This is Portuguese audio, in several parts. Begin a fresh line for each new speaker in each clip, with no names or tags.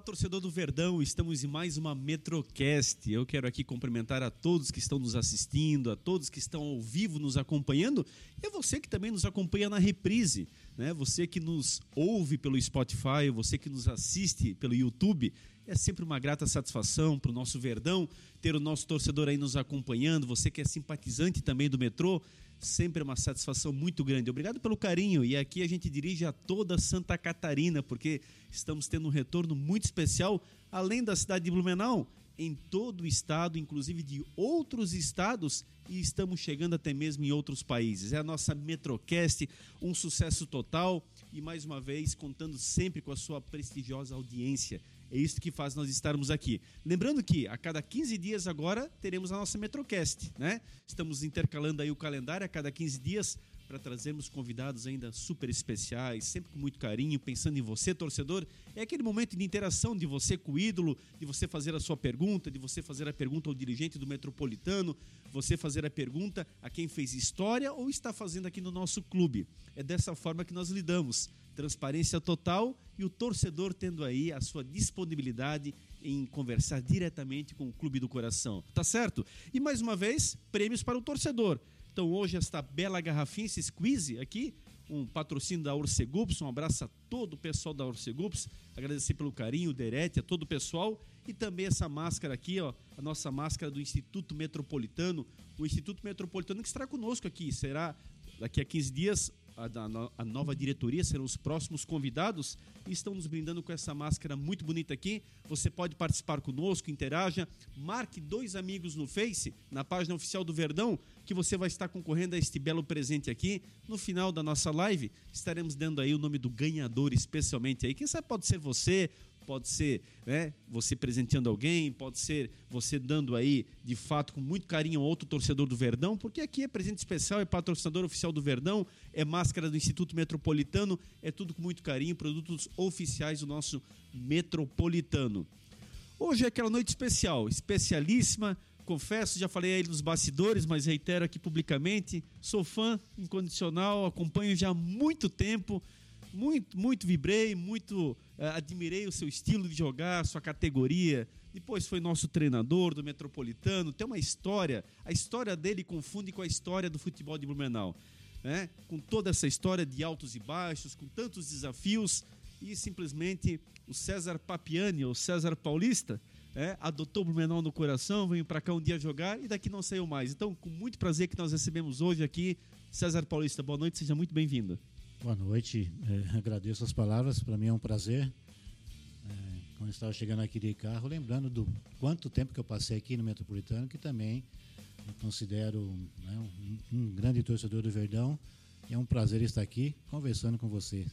Olá, torcedor do Verdão, estamos em mais uma Metrocast. Eu quero aqui cumprimentar a todos que estão nos assistindo, a todos que estão ao vivo nos acompanhando e a você que também nos acompanha na reprise, né? Você que nos ouve pelo Spotify, você que nos assiste pelo YouTube. É sempre uma grata satisfação para o nosso Verdão ter o nosso torcedor aí nos acompanhando, você que é simpatizante também do metrô sempre é uma satisfação muito grande. Obrigado pelo carinho. E aqui a gente dirige a toda Santa Catarina, porque estamos tendo um retorno muito especial, além da cidade de Blumenau, em todo o estado, inclusive de outros estados, e estamos chegando até mesmo em outros países. É a nossa Metrocast, um sucesso total e mais uma vez contando sempre com a sua prestigiosa audiência. É isso que faz nós estarmos aqui. Lembrando que a cada 15 dias agora teremos a nossa Metrocast, né? Estamos intercalando aí o calendário a cada 15 dias para trazermos convidados ainda super especiais, sempre com muito carinho, pensando em você, torcedor. É aquele momento de interação de você com o ídolo, de você fazer a sua pergunta, de você fazer a pergunta ao dirigente do Metropolitano, você fazer a pergunta a quem fez história ou está fazendo aqui no nosso clube. É dessa forma que nós lidamos. Transparência total e o torcedor tendo aí a sua disponibilidade em conversar diretamente com o clube do coração. Tá certo? E mais uma vez, prêmios para o torcedor. Então hoje esta bela garrafinha, esse squeeze aqui, um patrocínio da Orcegups, um abraço a todo o pessoal da Orcegups, agradecer pelo carinho, Derete, a todo o pessoal e também essa máscara aqui, ó, a nossa máscara do Instituto Metropolitano, o Instituto Metropolitano que estará conosco aqui, será daqui a 15 dias a, a, a, nova diretoria serão os próximos convidados e estão nos brindando com essa máscara muito bonita aqui. Você pode participar conosco, interaja, marque dois amigos no Face, na página oficial do Verdão, que você vai estar concorrendo a este belo presente aqui. No final da nossa live, estaremos dando aí o nome do ganhador especialmente aí. Quem sabe pode ser você pode ser né, você presenteando alguém, pode ser você dando aí, de fato, com muito carinho a outro torcedor do Verdão, porque aqui é presente especial, é patrocinador oficial do Verdão, é máscara do Instituto Metropolitano, é tudo com muito carinho, produtos oficiais do nosso Metropolitano. Hoje é aquela noite especial, especialíssima. Confesso, já falei aí nos bastidores, mas reitero aqui publicamente. Sou fã incondicional, acompanho já há muito tempo muito, muito vibrei, muito uh, admirei o seu estilo de jogar, sua categoria. Depois foi nosso treinador do Metropolitano. Tem uma história, a história dele confunde com a história do futebol de Blumenau. Né? Com toda essa história de altos e baixos, com tantos desafios, e simplesmente o César Papiani, ou César Paulista, é, adotou o Blumenau no coração, veio para cá um dia jogar e daqui não saiu mais. Então, com muito prazer que nós recebemos hoje aqui, César Paulista, boa noite, seja muito bem-vindo.
Boa noite, é, agradeço as palavras, para mim é um prazer. É, quando estava chegando aqui de carro, lembrando do quanto tempo que eu passei aqui no Metropolitano, que também me considero né, um, um, grande torcedor do Verdão. E é um prazer estar aqui conversando com você.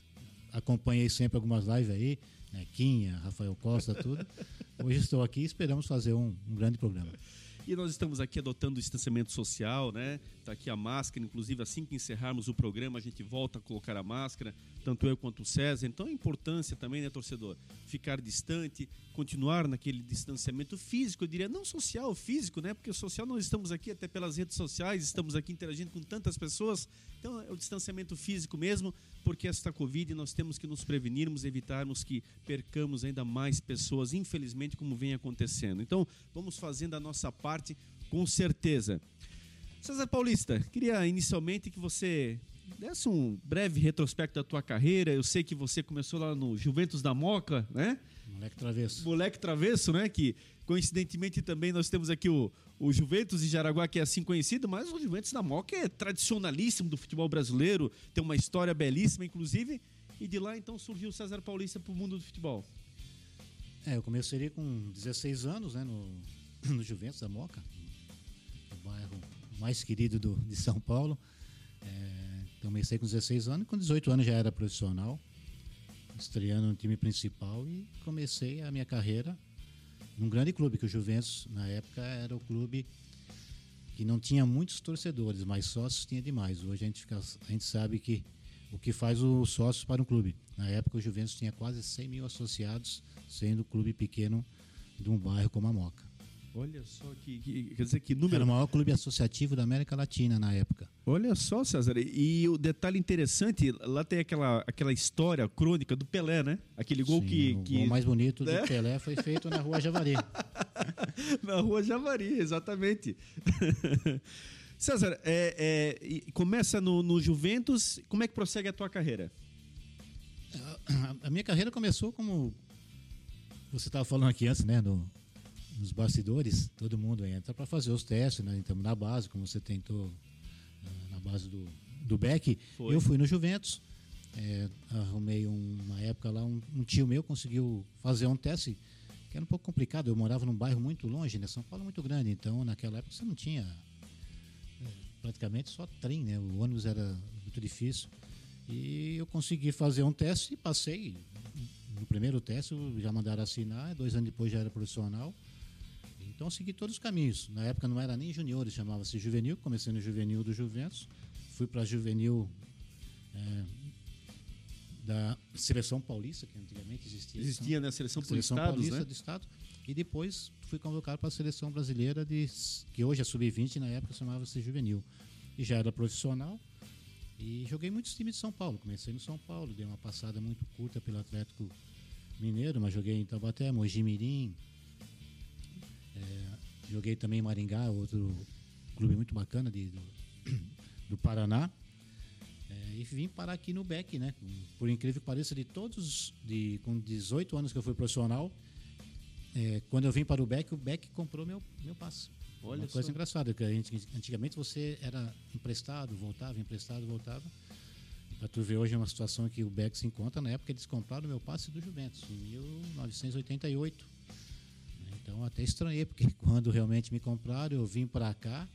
Acompanhei sempre algumas lives aí, né, Quinha, Rafael Costa, tudo. Hoje estou aqui e esperamos fazer um, um grande programa.
E nós estamos aqui adotando o distanciamento social, né? Tá aqui a máscara, inclusive assim que encerrarmos o programa, a gente volta a colocar a máscara, tanto eu quanto o César. Então a importância também, né, torcedor? Ficar distante, continuar naquele distanciamento físico, eu diria, não social, físico, né? Porque social nós estamos aqui até pelas redes sociais, estamos aqui interagindo com tantas pessoas. Então é o distanciamento físico mesmo, porque esta Covid nós temos que nos prevenirmos, evitarmos que percamos ainda mais pessoas, infelizmente, como vem acontecendo. Então vamos fazendo a nossa parte com certeza. César Paulista, queria inicialmente que você desse um breve retrospecto da tua carreira. Eu sei que você começou lá no Juventus da Moca, né?
Moleque Travesso.
Moleque Travesso, né? Que coincidentemente também nós temos aqui o, o Juventus de Jaraguá, que é assim conhecido, mas o Juventus da Moca é tradicionalíssimo do futebol brasileiro, tem uma história belíssima, inclusive. E de lá então surgiu o César Paulista para o mundo do futebol.
É, eu comecei com 16 anos, né? No no Juventus da Moca, o bairro mais querido do, de São Paulo. É, comecei com 16 anos com 18 anos já era profissional, estreando no time principal e comecei a minha carreira num grande clube, que o Juventus, na época, era o clube que não tinha muitos torcedores, mas sócios tinha demais. Hoje a gente, fica, a gente sabe que o que faz o sócio para um clube. Na época o Juventus tinha quase 100 mil associados, sendo um clube pequeno de um bairro como a Moca.
Olha só que, que, quer dizer que número.
Era o maior clube associativo da América Latina na época.
Olha só, César. E o detalhe interessante, lá tem aquela, aquela história crônica do Pelé, né? Aquele gol
Sim,
que,
o
que...
gol mais bonito
né?
do Pelé foi feito na Rua Javari.
na Rua Javari, exatamente. César, é, é, começa no, no Juventus. Como é que prossegue a tua carreira?
A, minha carreira começou como você estava falando aqui antes, né? Nos bastidores, todo mundo entra para fazer os testes, né? Então, na base, como você tentou na base do, do Beck,
Foi.
eu fui no Juventus. é, arrumei um- uma época lá, um, um tio meu conseguiu fazer um teste que era um pouco complicado. Eu morava num bairro muito longe, né? São Paulo é muito grande, então naquela época você não tinha é, praticamente só trem, né? O ônibus era muito difícil. E eu consegui fazer um teste e passei. No primeiro teste já mandaram assinar, dois anos depois já era profissional. Então segui todos os caminhos. Na época não era nem juniores, chamava-se juvenil. Comecei no juvenil do Juventus, fui para juvenil é, da seleção paulista, que antigamente existia.
Existia na seleção por
seleção
estados,
paulista
né?
do estado. E depois fui convocado para a seleção brasileira, de, que hoje é sub-20, na época chamava-se juvenil. E já era profissional. E joguei muitos times de São Paulo. Comecei no São Paulo, dei uma passada muito curta pelo Atlético Mineiro, mas joguei em Taubaté, Mogi Mirim. É, joguei também em Maringá, outro clube muito bacana de, do, do Paraná. É, e vim parar aqui no BEC, né? Por incrível que pareça, de todos, de, com 18 anos que eu fui profissional, é, quando eu vim para o BEC, o BEC comprou meu, meu passe.
Olha
Uma coisa
só.
engraçada, que a gente, antigamente você era emprestado, voltava, emprestado, voltava. Para tu ver hoje é uma situação que o BEC se encontra, na época eles compraram o meu passe do Juventus, em 1988. Então até estranhei, porque quando realmente me compraram, eu vim para cá.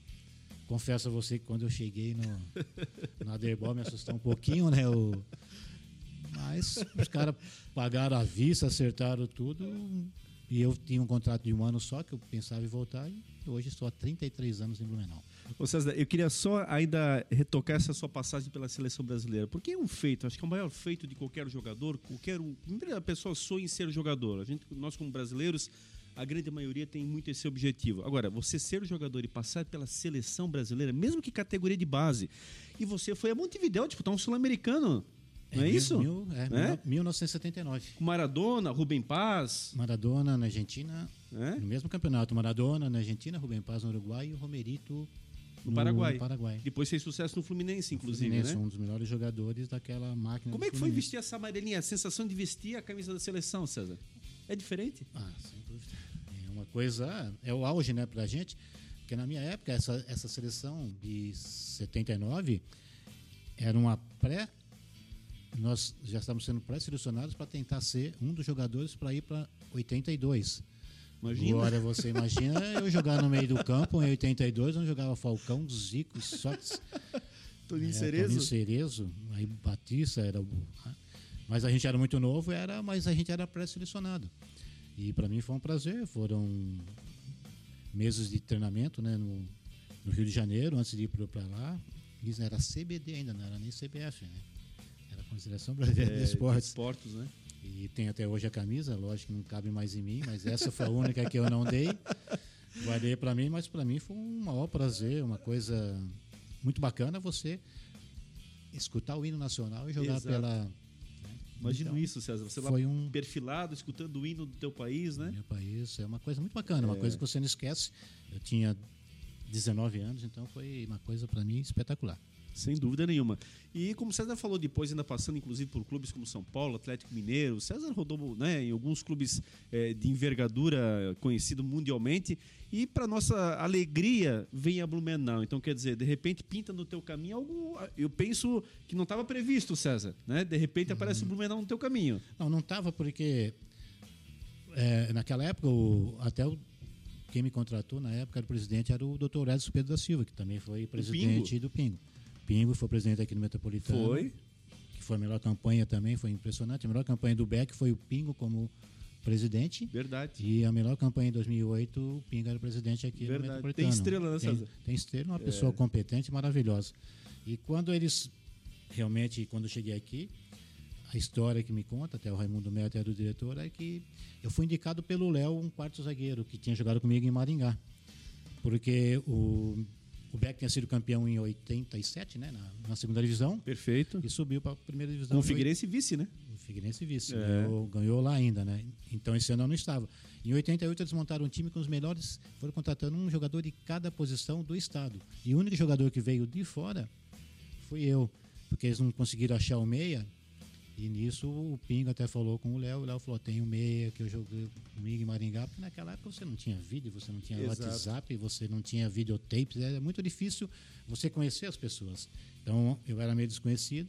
Confesso a você que quando eu cheguei no, na Derbol me assustou um pouquinho, né? O, mas os caras pagaram à vista, acertaram tudo. E eu tinha um contrato de um ano só, que eu pensava em voltar. E hoje estou há 33 anos em Blumenau.
Ô César, eu queria só ainda retocar essa sua passagem pela seleção brasileira. Porque é um feito, acho que é o maior feito de qualquer jogador, qualquer um. A pessoa sonha em ser jogador. A gente, nós, como brasileiros, a grande maioria tem muito esse objetivo. Agora, você ser jogador e passar pela seleção brasileira, mesmo que categoria de base, e você foi a Montevideo disputar um sul-americano. Não é,
mil-
isso?
Mil, é,
É?
1979.
Com Maradona, Rubem Paz.
Maradona na Argentina,
né?
no mesmo campeonato. Maradona na Argentina, Rubem Paz no Uruguai e o Romerito
No Paraguai.
No Paraguai.
Depois fez sucesso no Fluminense, inclusive,
Fluminense,
né?
um dos melhores jogadores daquela máquina.
Como é que foi vestir essa amarelinha? A sensação de vestir a camisa da seleção, César? É diferente?
Ah, sem dúvida. É uma coisa, é o auge, né, pra gente. Porque na minha época, essa, essa seleção de 79 era uma pré. Nós já estávamos sendo pré-selecionados para tentar ser um dos jogadores para ir para 82.
Imagina.
Agora você imagina eu jogar no meio do campo em 82, onde jogava Falcão, Zico, Sócrates.
Toninho
É,
Cerezo.
Toninho Cerezo, aí Batista era o. Mas a gente era muito novo, era, mas a gente era pré-selecionado. E para mim foi um prazer. Foram meses de treinamento né, no, no Rio de Janeiro, antes de ir para lá. Isso era CBD ainda, não era nem CBF, né? Era Consideração Brasileira de Esportes.
Esportes, né?
E tem até hoje a camisa, lógico que não cabe mais em mim, mas essa foi a única que eu não dei. Guardei para mim, mas para mim foi um maior prazer, uma coisa muito bacana você escutar o hino nacional e jogar
Exato.
pela.
Imagino
Então,
isso, César. Você lá
Foi um
perfilado, escutando o hino do teu país, né?
meu país, é uma coisa muito bacana, uma
É.
coisa que você não esquece. Eu tinha 19 anos, então foi uma coisa para mim espetacular.
Sem dúvida nenhuma. E como o César falou depois, ainda passando inclusive por clubes como São Paulo, Atlético Mineiro, o César rodou né, em alguns clubes eh, de envergadura conhecido mundialmente. E para nossa alegria vem a Blumenau. Então quer dizer, de repente pinta no teu caminho algo. Eu penso que não estava previsto, César. Né? De repente aparece o Blumenau no teu caminho.
Não, não estava porque é, naquela época o, até o, quem me contratou na época era o presidente era o Dr. Edson Pedro da Silva, que também foi presidente do Pingo. Pingo foi presidente aqui no Metropolitano.
Foi.
Que foi a melhor campanha também, foi impressionante. A melhor campanha do Beck foi o Pingo como presidente.
Verdade.
E a melhor campanha em 2008, o Pingo era presidente aqui
Verdade.
no Metropolitano.
Tem estrela, né,
Tem-? Tem estrela, uma pessoa competente e maravilhosa. E quando eles, realmente, quando eu cheguei aqui, a história que me conta, até o Raimundo Melo era o diretor, é que eu fui indicado pelo Léo, um quarto zagueiro, que tinha jogado comigo em Maringá. Porque o, o Beck tinha sido campeão em 87, né? Na, na segunda divisão.
Perfeito.
E subiu para a primeira divisão.
Com o Figueirense vice, né?
O Figueirense vice.
É.
Ganhou, ganhou lá ainda, né? Então esse ano eu não estava. Em 88 eles montaram um time com os melhores, foram contratando um jogador de cada posição do estado. E o único jogador que veio de fora fui eu, porque eles não conseguiram achar o meia. E nisso o Pingo até falou com o Léo, o Léo falou: tem o meia que eu joguei comigo em Maringá, porque naquela época você não tinha vídeo, você não tinha
Exato.
WhatsApp, você não tinha videotapes, era muito difícil você conhecer as pessoas. Então eu era meio desconhecido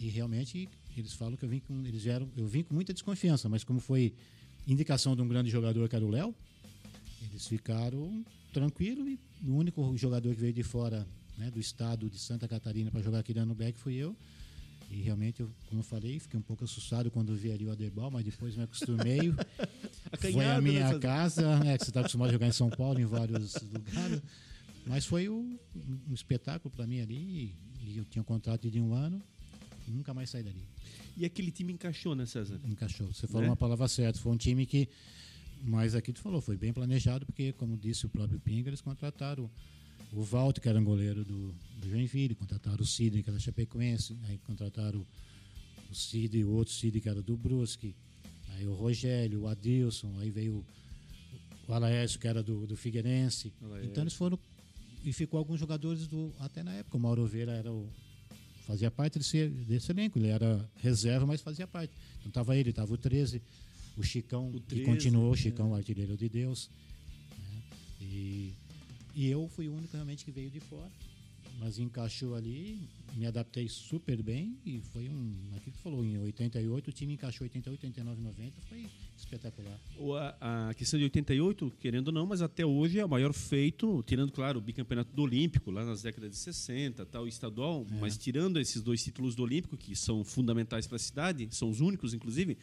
e realmente eles falam que eu vim com eles vieram, eu vim com muita desconfiança, mas como foi indicação de um grande jogador que era o Léo, eles ficaram tranquilos e o único jogador que veio de fora né, do estado de Santa Catarina para jogar aqui no Beck fui eu. E realmente, eu, como eu falei, fiquei um pouco assustado quando vi ali o Aderbal, mas depois me acostumei. Foi a minha
né,
casa, né, que você está acostumado a jogar em São Paulo, em vários lugares. Mas foi um, um espetáculo para mim ali. E eu tinha um contrato de um ano, e nunca mais saí dali.
E aquele time encaixou, né, César?
Encaixou. Você falou
Né?
uma palavra certa. Foi um time que. Mas aqui tu falou, foi bem planejado, porque, como disse o próprio Pinga, eles contrataram o Walter, que era um goleiro do, do Joinville, contrataram o Sidney, que era Chapecoense, aí contrataram o Sidney, o outro Sidney, que era do Brusque, aí o Rogério, o Adilson, aí veio o Alaércio, que era do, do Figueirense.
Alaércio.
Então eles foram. E ficou alguns jogadores do. Até na época, o Mauro Oveira era o, fazia parte desse, desse elenco. Ele era reserva, mas fazia parte. Então estava ele, estava o 13, o Chicão,
O
que
13,
continuou, o
é.
Chicão, o artilheiro de Deus. né? E, e eu fui o único realmente que veio de fora. Mas encaixou ali, me adaptei super bem e foi um. Aquilo que falou, em 88, o time encaixou 88, 89, 90, foi espetacular.
A, a questão de 88, querendo ou não, mas até hoje é o maior feito, tirando, claro, o bicampeonato do Olímpico, lá nas décadas de 60, tal, estadual,
É.
mas tirando esses dois títulos do Olímpico, que são fundamentais para a cidade, são os únicos, inclusive,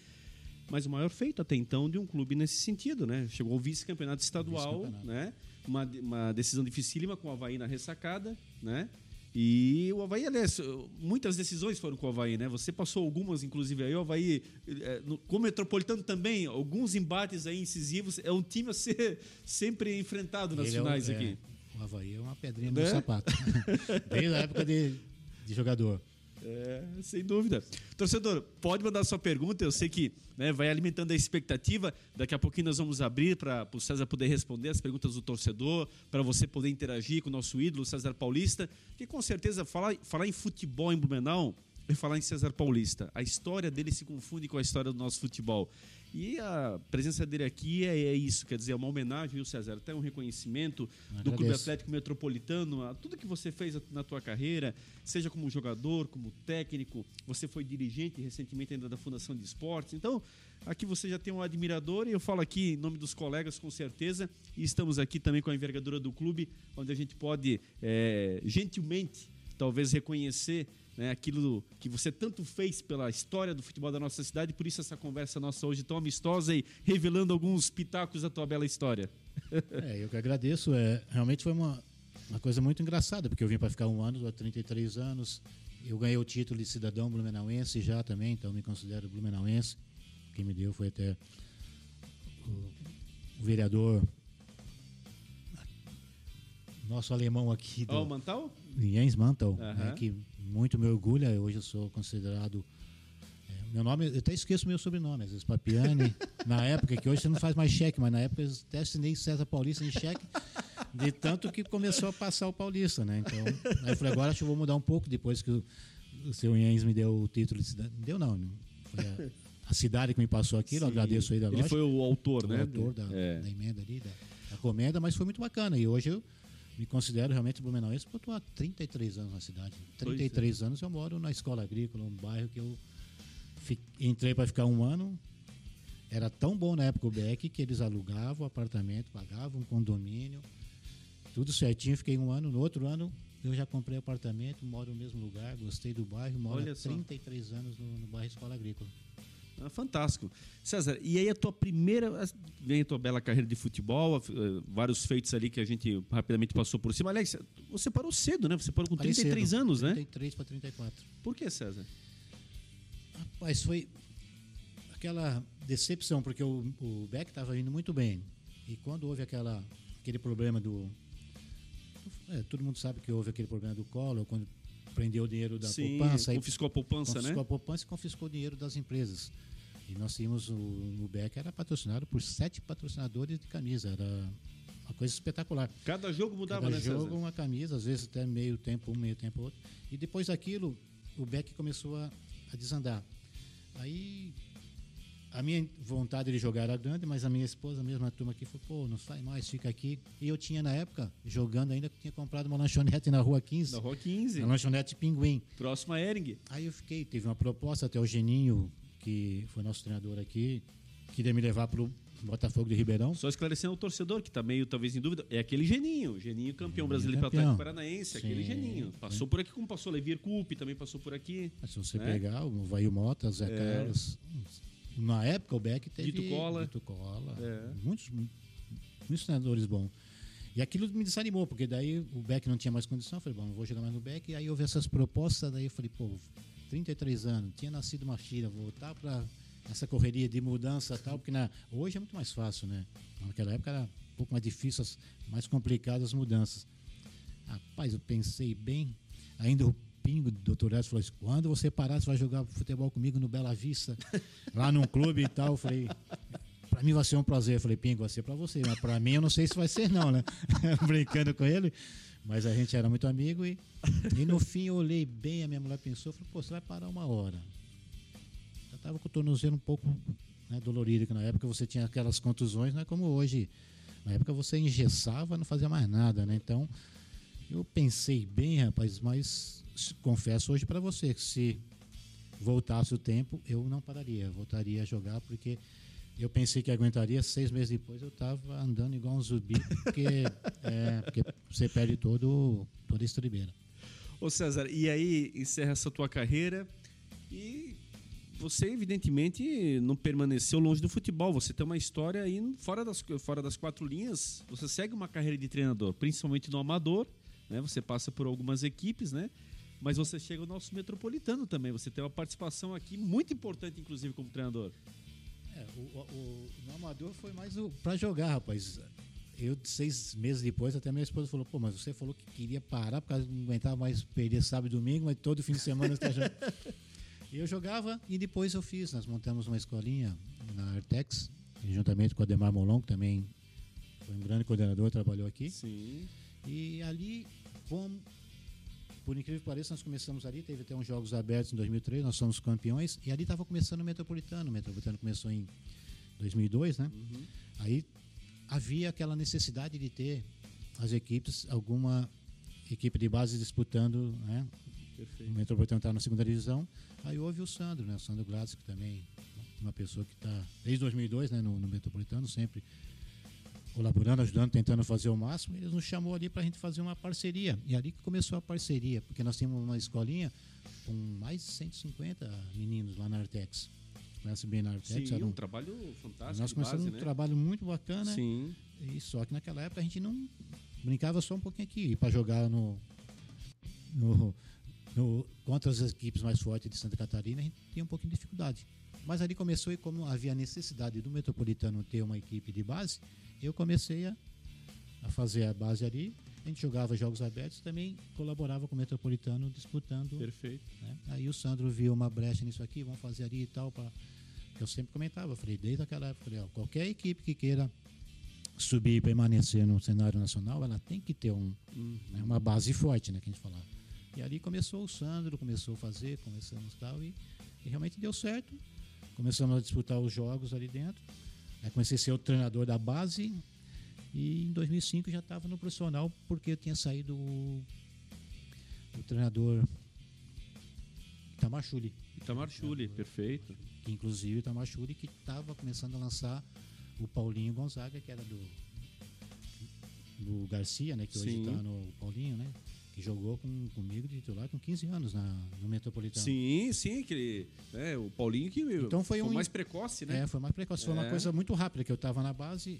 mas o maior feito até então de um clube nesse sentido, né? Chegou ao vice-campeonato estadual,
Vice-campeonato.
né? Uma, uma decisão dificílima com o Havaí na ressacada, né? E o Havaí, aliás, muitas decisões foram com o Havaí, né? Você passou algumas, inclusive, aí. O Havaí, eh, no- com o Metropolitano também, alguns embates aí incisivos. É um time a ser sempre enfrentado nas
Ele é
finais
é,
aqui.
O Havaí é uma pedrinha
Né?
no sapato. Desde a época de, de jogador.
É, sem dúvida. Torcedor, pode mandar sua pergunta. Eu sei que né, vai alimentando a expectativa. Daqui a pouquinho nós vamos abrir para o César poder responder as perguntas do torcedor, para você poder interagir com o nosso ídolo, César Paulista. Que com certeza falar, falar em futebol em Blumenau é falar em César Paulista. A história dele se confunde com a história do nosso futebol. E a presença dele aqui é, é isso, quer dizer, é uma homenagem, viu, César? Até um reconhecimento do Clube. Atlético Metropolitano, a tudo que você fez na tua carreira, seja como jogador, como técnico, você foi dirigente recentemente ainda da Fundação de Esportes. Então, aqui você já tem um admirador e eu falo aqui em nome dos colegas com certeza. E estamos aqui também com a envergadura do clube, onde a gente pode eh, gentilmente, talvez reconhecer né, aquilo que você tanto fez pela história do futebol da nossa cidade. Por isso essa conversa nossa hoje tão amistosa e revelando alguns pitacos da tua bela história.
É, eu que agradeço. É, realmente foi uma, uma coisa muito engraçada, porque eu vim para ficar um ano, há 33 anos. Eu ganhei o título de cidadão blumenauense já também, então me considero blumenauense. Quem me deu foi até o, vereador, nosso alemão aqui do
Ó, o Mantal?
Jens Mantel,
Aham.
né, que muito me orgulha. Hoje eu sou considerado. é, meu nome, eu até esqueço meu sobrenome, às vezes Papiani. na época, que hoje você não faz mais cheque, mas na época eu até assinei César Paulista em cheque, de tanto que começou a passar o Paulista, né? Então, aí eu falei, agora acho que eu vou mudar um pouco depois que o, o seu me deu o título de cidade. Deu não, não. Foi a, a cidade que me passou aquilo,
Sim.
agradeço aí da
Ele
loja
foi o autor,
o
né?
autor da,
É.
da emenda ali, da, da comenda, mas foi muito bacana. E hoje eu me considero realmente blumenauense porque eu estou há 33 anos na cidade.
Pois
33 anos eu moro na escola agrícola, um bairro que eu entrei para ficar um ano. Era tão bom na época o BEC que eles alugavam o apartamento, pagavam um condomínio, tudo certinho. Fiquei um ano. No outro ano eu já comprei apartamento, moro no mesmo lugar, gostei do bairro, moro
Olha
há
só.
33 anos no, no bairro Escola Agrícola.
Ah, fantástico. César, e aí a tua primeira. Vem a tua bela carreira de futebol, eh, vários feitos ali que a gente rapidamente passou por cima. Aliás, você parou cedo, né? Você parou com
Parei
33
cedo,
anos, né?
33 para 34.
Por que, César?
Rapaz, foi aquela decepção, porque o, o Beck estava indo muito bem. E quando houve aquela, aquele problema do. é, todo mundo sabe que houve aquele problema do Collor, quando prendeu o dinheiro da
Sim,
poupança.
confiscou a poupança,
confiscou
né?
a poupança e confiscou o dinheiro das empresas. E nós tínhamos o, o Beck era patrocinado por sete patrocinadores de camisa. Era uma coisa espetacular.
Cada jogo mudava,
Cada
né,
jogo
César?
uma camisa, às vezes até meio tempo um, meio tempo outro. E depois daquilo, o Beck começou a, a desandar. Aí a minha vontade de jogar era grande, mas a minha esposa, a mesma turma aqui, falou, pô, não sai mais, fica aqui. E eu tinha na época, jogando ainda, tinha comprado uma lanchonete na rua 15.
Da Rua 15.
Uma lanchonete Pinguim.
Próxima a Ering.
Aí eu fiquei, teve uma proposta até o Geninho, que foi nosso treinador aqui, queria me levar pro Botafogo de Ribeirão.
Só esclarecendo o torcedor que tá meio talvez em dúvida, é aquele Geninho, Geninho campeão
Geninho
brasileiro pelo
campeão.
Atlético Paranaense, aquele
Sim,
Geninho. Passou por aqui como passou Levir Coupe, também passou por aqui.
Mas Se você
né?
pegar o Vail Mota, Zé
É.
Carlos. Na época o Beck teve.
Dito Cola.
Dito Cola.
É.
Muitos, muitos treinadores bons. E aquilo me desanimou, porque daí o Beck não tinha mais condição. Eu falei, bom, não vou jogar mais no Beck. E aí houve essas propostas, daí eu falei, pô, 33 anos, tinha nascido uma filha, voltar para essa correria de mudança tal, porque na, hoje é muito mais fácil, né? Naquela época era um pouco mais difícil, mais complicadas as mudanças. Rapaz, eu pensei bem. Ainda o Pingo, doutor Edson, falou assim: quando você parar, você vai jogar futebol comigo no Bela Vista, lá num clube e tal. Eu falei. Pra mim vai ser um prazer. Eu falei, Pingo, vai ser pra você, mas pra mim eu não sei se vai ser, não, né? Brincando com ele. Mas a gente era muito amigo e, e no fim eu olhei bem, a minha mulher pensou, falou, pô, você vai parar uma hora. Eu tava com o tornozelo um pouco né, dolorido, que na época você tinha aquelas contusões, não é como hoje. Na época você engessava, não fazia mais nada, né? Então, eu pensei bem, rapaz, mas confesso hoje pra você que se voltasse o tempo, eu não pararia, voltaria a jogar porque eu pensei que aguentaria, seis meses depois eu estava andando igual um zumbi, porque, é, porque você perde todo, toda a estribeira.
Ô César, e aí encerra essa tua carreira e você evidentemente não permaneceu longe do futebol. Você tem uma história aí fora das, fora das quatro linhas. Você segue uma carreira de treinador, principalmente no amador, né? Você passa por algumas equipes, né? Mas você chega ao nosso metropolitano também. Você tem uma participação aqui muito importante, inclusive, como treinador.
É, o, o, no amador foi mais para jogar, rapaz. Eu, seis meses depois, até minha esposa falou: pô, mas você falou que queria parar porque não aguentava mais perder sábado e domingo, mas todo fim de semana você está jogando. E eu jogava e depois eu fiz. Nós montamos uma escolinha na Artex, juntamente com o Ademar Molon, que também foi um grande coordenador, trabalhou aqui.
Sim.
E ali, como, por incrível que pareça, nós começamos ali, teve até uns Jogos Abertos em 2003, nós somos campeões, e ali estava começando o Metropolitano. O Metropolitano começou em 2002, né? Aí havia aquela necessidade de ter as equipes, alguma equipe de base disputando, né? O
Perfeito.
Metropolitano está na segunda divisão. Aí houve o Sandro, né? O Sandro Gladys, que também uma pessoa que está desde 2002, né? No, no Metropolitano, sempre colaborando, ajudando, tentando fazer o máximo. Eles nos chamou ali para a gente fazer uma parceria. E ali que começou a parceria, porque nós tínhamos uma escolinha com mais de 150 meninos lá na Artex. Conhece bem na Artex?
Sim, um
um-
trabalho fantástico.
nós começamos
base,
um
né?
trabalho muito bacana.
Sim.
E só que naquela época a gente não brincava só um pouquinho aqui. E para jogar no, no, no- contra as equipes mais fortes de Santa Catarina, a gente tinha um pouquinho de dificuldade. Mas ali começou e como havia necessidade do Metropolitano ter uma equipe de base, eu comecei a, a fazer a base ali. A gente jogava jogos abertos e também colaborava com o Metropolitano disputando
Perfeito.
né? Aí o Sandro viu uma brecha nisso aqui, vamos fazer ali e tal. Pra... Eu sempre comentava, falei, desde aquela época, falei, ó, qualquer equipe que queira subir e permanecer no cenário nacional, ela tem que ter um,
Uhum.
né, uma base forte, né, que a gente falava. E ali começou o Sandro, começou a fazer, começamos tal, e, e realmente deu certo. Começamos a disputar os jogos ali dentro. Aí comecei a ser o treinador da base. E em 2005 já estava no profissional, porque eu tinha saído o, o treinador Itamar Chuli.
Itamar Chuli, perfeito.
Que inclusive o Itamar Chuli que estava começando a lançar o Paulinho Gonzaga, que era do, do Garcia, né? Que hoje está no Paulinho, né? Que jogou com, comigo de titular com 15 anos na, no Metropolitano.
Sim, sim, aquele. É, o Paulinho que
Então foi um-
mais precoce, né?
É, foi mais precoce. Foi uma
É.
coisa muito rápida, que eu estava na base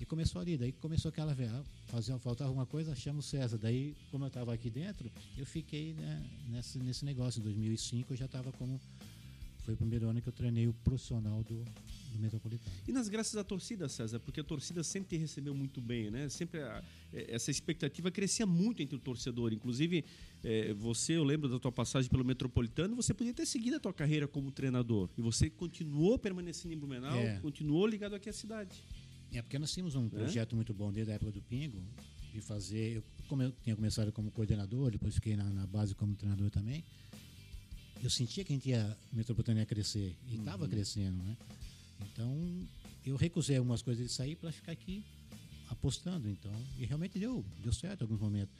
e começou ali. Daí começou aquela ah, fazia, faltava alguma coisa, chama o César. Daí, como eu estava aqui dentro, eu fiquei né, nesse, nesse negócio. Em 2005 eu já estava como foi o primeiro ano que eu treinei o profissional do, do Metropolitano.
E nas graças à torcida, César, porque a torcida sempre te recebeu muito bem, né? Sempre a, é, essa expectativa crescia muito entre o torcedor. Inclusive, é, você, eu lembro da tua passagem pelo Metropolitano, você podia ter seguido a tua carreira como treinador. E você continuou permanecendo em Blumenau,
É.
continuou ligado aqui à cidade.
É porque nós tínhamos um projeto muito bom desde a época do Pingo, de fazer. Eu, como eu tinha começado como coordenador, depois fiquei na, na base como treinador também, eu sentia que a gente ia, o Metropolitano ia crescer, e estava crescendo, né? Então, eu recusei algumas coisas de sair para ficar aqui apostando, então, e realmente deu, deu certo em alguns momentos.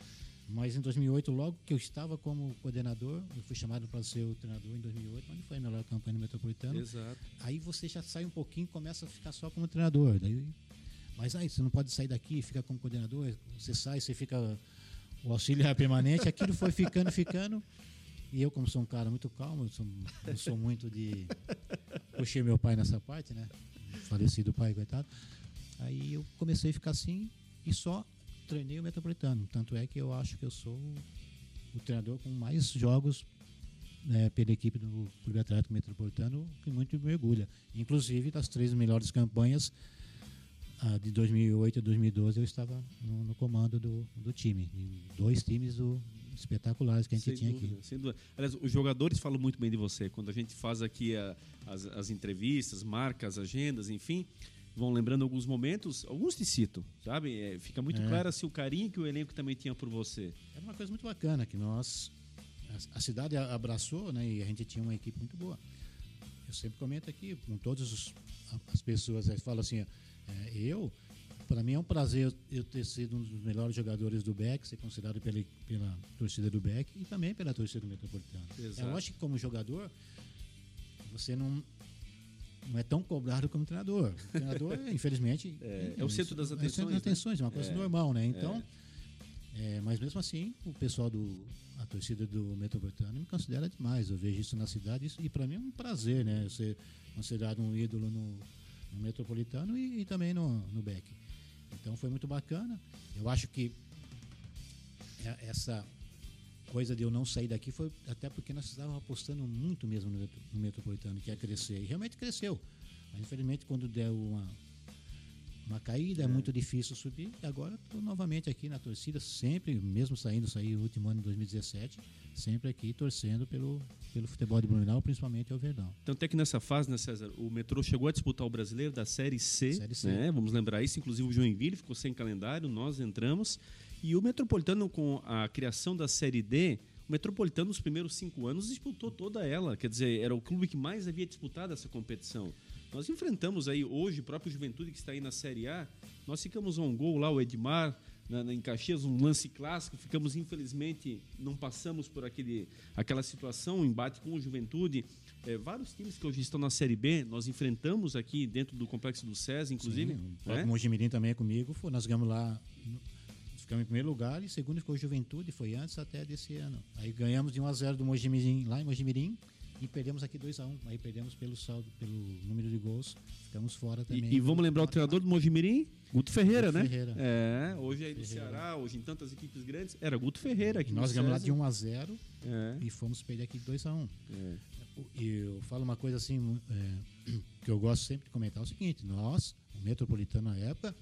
Mas em 2008, logo que eu estava como coordenador, eu fui chamado para ser o treinador em 2008, onde foi a melhor campanha do Metropolitano
Exato.
aí você já sai um pouquinho e começa a ficar só como treinador. Daí, mas aí você não pode sair daqui ficar como coordenador. Você sai, você fica o auxiliar permanente. Aquilo foi ficando, ficando. E eu, como sou um cara muito calmo, eu sou, sou muito de. Puxei meu pai nessa parte, né? Falecido pai, coitado. Aí eu comecei a ficar assim e só treinei o Metropolitano. Tanto é que eu acho que eu sou o treinador com mais jogos né, pela equipe do Clube Atlético Metropolitano, que muito me orgulha. Inclusive, das três melhores campanhas ah, de 2008 a 2012, eu estava no, no comando do, do time. Em dois times do- espetaculares que a gente
Sem
tinha
dúvida,
aqui.
sem dúvida. Aliás, os jogadores falam muito bem de você. Quando a gente faz aqui a- as, as entrevistas, marca as agendas, enfim, vão lembrando alguns momentos, alguns te citam, sabe? É, fica muito
É.
claro assim, o carinho que o elenco também tinha por você.
Era uma coisa muito bacana que nós a, a cidade abraçou, né? E a gente tinha uma equipe muito boa. Eu sempre comento aqui com todas as pessoas, eles falam assim, é, eu para mim é um prazer eu, eu ter sido um dos melhores jogadores do BEC, ser considerado pela, pela torcida do BEC e também pela torcida do Metropolitano.
Exato.
É lógico que como jogador você não não é tão cobrado como treinador. O treinador, infelizmente,
É, é o centro das
é o
atenções,
centro
né?
das atenções, é uma coisa normal, né? Então, é, mas mesmo assim, o pessoal do a torcida do Metropolitano me considera demais. Eu vejo isso na cidade isso- e para mim é um prazer, né? Eu ser considerado um ídolo no, no Metropolitano e, e também no, no Beck. Então foi muito bacana. Eu acho que é- essa coisa de eu não sair daqui foi até porque nós estávamos apostando muito mesmo no, no Metropolitano, que ia crescer. E realmente cresceu. Mas infelizmente quando der uma, uma caída é. muito difícil subir. E agora estou novamente aqui na torcida, sempre, mesmo saindo, saí o último ano de 2017, sempre aqui torcendo pelo, pelo futebol de Blumenau, principalmente o Verdão.
Tanto é que nessa fase, né, César, o Metrô chegou a disputar o brasileiro da Série C.
Série C.
Né? Vamos lembrar isso. Inclusive o Joinville ficou sem calendário, nós entramos. E o Metropolitano, com a criação da Série D, o Metropolitano, nos primeiros cinco anos, disputou toda ela. Quer dizer, era o clube que mais havia disputado essa competição. Nós enfrentamos aí hoje o próprio Juventude que está aí na Série A. Nós ficamos a um gol lá, o Edmar, na, na- em Caxias, um lance clássico. Ficamos, infelizmente, não passamos por aquele, aquela situação, um embate com o Juventude. É, vários times que hoje estão na Série B, nós enfrentamos aqui dentro do Complexo do SES, inclusive.
Sim, o
né?
Mojimirim também é comigo. Nós ganhamos lá, ficamos em primeiro lugar e segundo ficou Juventude, foi antes até desse ano. Aí ganhamos de 1 a 0 do Mojimirim lá em Mojimirim e perdemos aqui 2 a 1 Aí perdemos pelo saldo, pelo número de gols, ficamos fora também.
E, e vamos lembrar o treinador do Mojimirim? Guto Ferreira,
Guto
né?
Ferreira.
É, hoje aí no. Ceará, hoje em tantas equipes grandes, era Guto Ferreira aqui
E nós ganhamos lá de 1 a 0
É,
e fomos perder aqui de 2 a 1
é.
E eu falo uma coisa assim, é, que eu gosto sempre de comentar: é o seguinte, nós, o Metropolitano na época,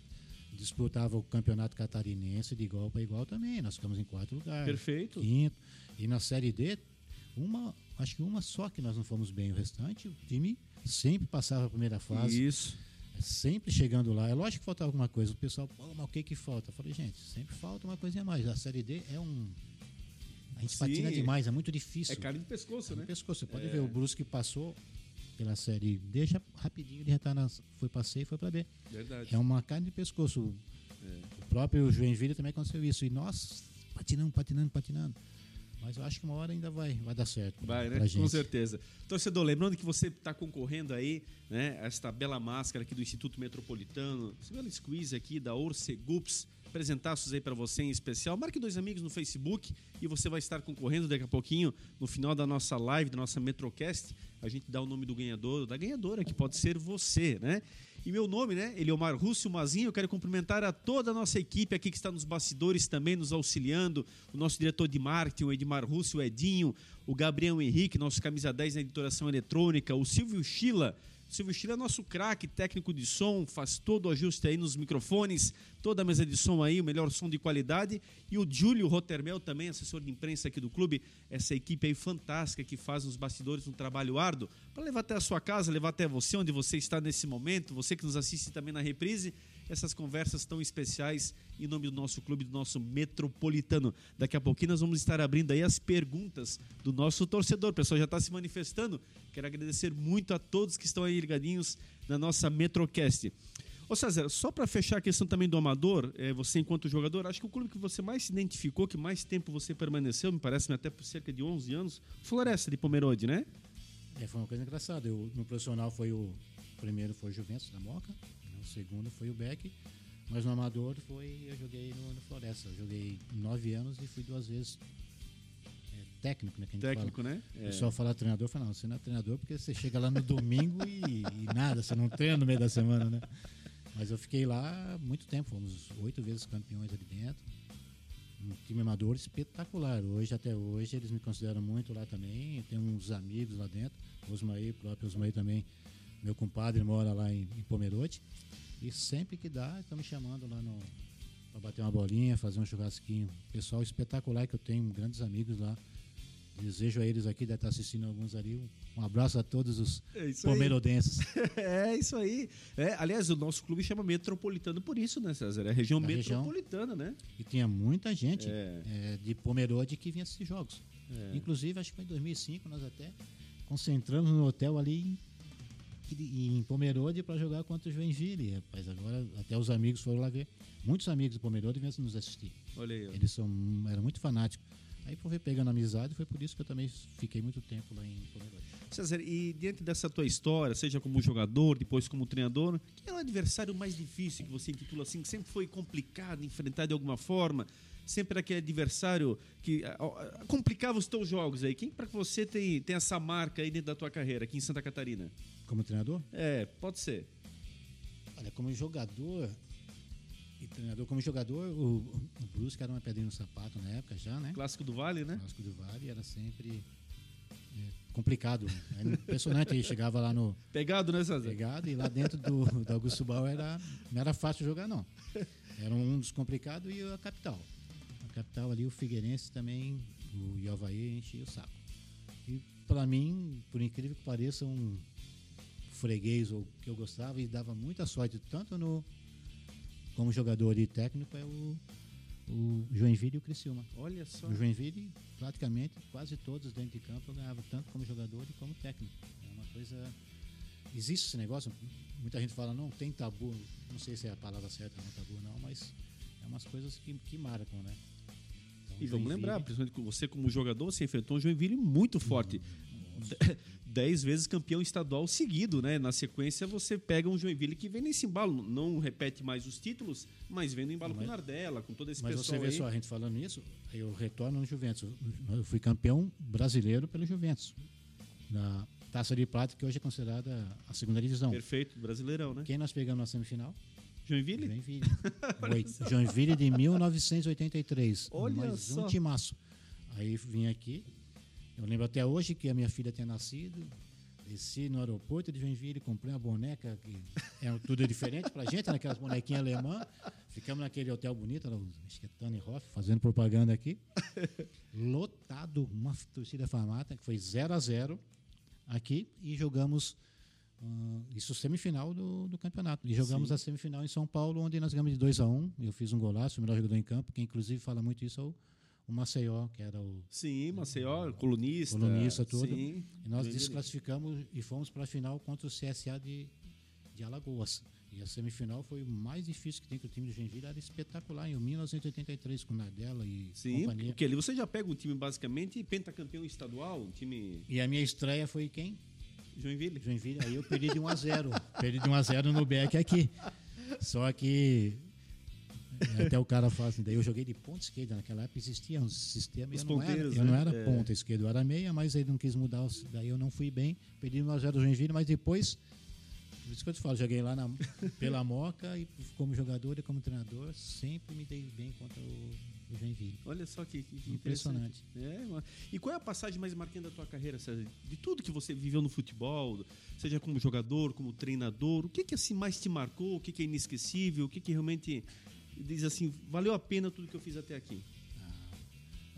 disputava o campeonato catarinense de igual para igual também. Nós ficamos em quarto lugar.
Perfeito.
Quinto. E na Série D, uma, acho que uma só que nós não fomos bem. O restante, o time sempre passava a primeira fase,
Isso.
sempre chegando lá. É lógico que faltava alguma coisa. O pessoal, Pô, mas o que que falta? Eu falei, gente, sempre falta uma coisinha a mais. A Série D é um. A gente
Sim.
patina demais, é muito difícil.
É carne de pescoço,
No
né?
pescoço. Você pode
É.
ver o Brusque passou pela série D, já rapidinho ele já tá na, foi para C e foi para B.
Verdade.
É uma carne de pescoço.
É.
O próprio Joinville também aconteceu isso. E nós patinando, patinando, patinando. Mas eu acho que uma hora ainda vai, vai dar certo.
Vai, né? Com certeza. Torcedor, lembrando que você está concorrendo aí, né? Esta bela máscara aqui do Instituto Metropolitano, esse belo squeeze aqui da Orcegups, apresentaços aí para você em especial. Marque dois amigos no Facebook e você vai estar concorrendo daqui a pouquinho, no final da nossa live, da nossa Metrocast, a gente dá o nome do ganhador, da ganhadora, que pode ser você, né? E meu nome, né? Eliomar Rússio Mazinho. Eu quero cumprimentar a toda a nossa equipe aqui que está nos bastidores também, nos auxiliando. O nosso diretor de marketing, o Edmar Rússio, o Edinho, o Gabriel Henrique, nosso camisa 10 na editoração eletrônica, o Silvio Chila Silvio é nosso craque, técnico de som, faz todo o ajuste aí nos microfones, toda a mesa de som aí, o melhor som de qualidade. E o Júlio Rotermel também, assessor de imprensa aqui do clube, essa equipe aí fantástica que faz nos bastidores um trabalho árduo para levar até a sua casa, levar até você, onde você está nesse momento, você que nos assiste também na reprise essas conversas tão especiais em nome do nosso clube, do nosso metropolitano. Daqui a pouquinho nós vamos estar abrindo aí as perguntas do nosso torcedor. O pessoal já está se manifestando. Quero agradecer muito a todos que estão aí ligadinhos na nossa Metrocast. Ô César, só para fechar a questão também do amador, é, você enquanto jogador, acho que o clube que você mais se identificou, que mais tempo você permaneceu, me parece até por cerca de 11 anos, Floresta de Pomerode, né?
É, foi uma coisa engraçada. Eu, no profissional foi o primeiro foi Juventus da Moca, segundo foi o Beck, mas no amador foi eu joguei no, no Floresta. Eu joguei nove anos e fui duas vezes é, técnico, né?
técnico,
fala.
né?
É. O pessoal fala treinador, fala, não, você não é treinador porque você chega lá no domingo e, e, nada, você não treina no meio da semana, né? Mas eu fiquei lá muito tempo, fomos oito vezes campeões ali dentro. Um time amador espetacular. Hoje, até hoje, eles me consideram muito lá também. Eu tenho uns amigos lá dentro. Osmaí, próprio Osmaí também. Meu compadre mora lá em, em Pomerode. E sempre que dá, estão me chamando lá no para bater uma bolinha, fazer um churrasquinho. Pessoal espetacular que eu tenho, grandes amigos lá. Desejo a eles aqui, deve estar assistindo alguns ali. Um abraço a todos os é pomerodenses.
é isso aí. É, aliás, o nosso clube chama Metropolitano por isso, né, César? É a região a metropolitana, região. né?
E tinha muita gente é. É, de Pomerode que vinha assistir jogos. É. Inclusive, acho que foi em 2005 nós até concentramos no hotel ali em Pomerode para jogar contra o Joinville, rapaz. Agora até os amigos foram lá ver. Muitos amigos de Pomerode vieram nos assistir.
Olha aí. Ó.
Eles são, eram muito fanáticos. Aí foi pegando amizade, foi por isso que eu também fiquei muito tempo lá em Pomerode.
César, e diante dessa tua história, seja como jogador, depois como treinador, quem é o adversário mais difícil que você intitula assim, que sempre foi complicado enfrentar de alguma forma? Sempre aquele adversário que complicava os teus jogos aí. Quem para que você tem, tem essa marca aí dentro da tua carreira aqui em Santa Catarina?
Como treinador?
É, pode ser.
Olha, como jogador e treinador, como jogador, o, o Brusque era uma pedrinha no sapato na época já, né?
Clássico do Vale, né?
Clássico do Vale era sempre é, complicado. Era impressionante. Ele chegava lá no.
Pegado, né, César?
Pegado, e lá dentro do, do Augusto Bal era, não era fácil jogar, não. Era um dos complicados e a capital. Capital ali, o Figueirense também, o Iavaí enchia o saco. E para mim, por incrível que pareça, um freguês ou que eu gostava e dava muita sorte, tanto no como jogador e técnico, é o, o Joinville e o Criciúma.
Olha só.
O Joinville, praticamente, quase todos dentro de campo eu ganhava, tanto como jogador e como técnico. É uma coisa. Existe esse negócio, muita gente fala, não tem tabu, não sei se é a palavra certa, não tabu não, mas é umas coisas que, que marcam, né?
E vamos lembrar, principalmente você como jogador, você enfrentou um Joinville muito forte. dez vezes campeão estadual seguido, né? Na sequência você pega um Joinville que vem nesse embalo, não repete mais os títulos, mas vem no embalo mas, com o Nardella, com todo esse
mas
pessoal
Mas você vê
aí.
só a gente falando isso, eu retorno no Juventus. Eu fui campeão brasileiro pelo Juventus. Na Taça de Prata, que hoje é considerada a segunda divisão.
Perfeito, brasileirão, né?
Quem nós pegamos na semifinal?
Joinville?
Joinville. Joinville de 1983.
Olha
mais
só.
um timaço. Aí vim aqui, eu lembro até hoje que a minha filha tinha nascido, desci no aeroporto de Joinville, comprei uma boneca, que era tudo diferente pra gente, naquelas bonequinhas alemãs. Ficamos naquele hotel bonito, acho que é Tony Hoff, fazendo propaganda aqui. Lotado, uma torcida famata, que foi 0 a 0 aqui, e jogamos. Uh, isso semifinal do, do campeonato. E jogamos Sim. a semifinal em São Paulo, onde nós ganhamos de 2 a 1 um. Eu fiz um golaço, o melhor jogador em campo, que inclusive fala muito isso é o o Maceió, que era o.
Sim, Maceió, colunista.
Colunista tudo. Sim, e nós desclassificamos e fomos para a final contra o CSA de, de Alagoas. E a semifinal foi o mais difícil que tem que o time do Joinville era espetacular em 1983 com Nadella e
Sim,
companhia.
porque ali você já pega um time basicamente pentacampeão estadual, um time
E a minha estreia foi quem?
Joinville.
Joinville, aí eu perdi de 1 a 0. perdi de 1 a 0 no Beck aqui. Só que até o cara fala assim, daí eu joguei de ponta esquerda. Naquela época existia um sistema. Os eu não era, eu não era é. ponta esquerda, eu era meia, mas ele não quis mudar. Daí eu não fui bem. Perdi 1 a 0 Joinville, mas depois Por isso que eu te falo, joguei lá na, pela Moca e como jogador e como treinador, sempre me dei bem contra o, o Joinville.
Olha só que, que
Impressionante.
É, e qual é a passagem mais marcante da tua carreira, César? De tudo que você viveu no futebol, seja como jogador, como treinador, o que que assim mais te marcou? O que que é inesquecível? O que que realmente diz assim, valeu a pena tudo que eu fiz até aqui?
Ah,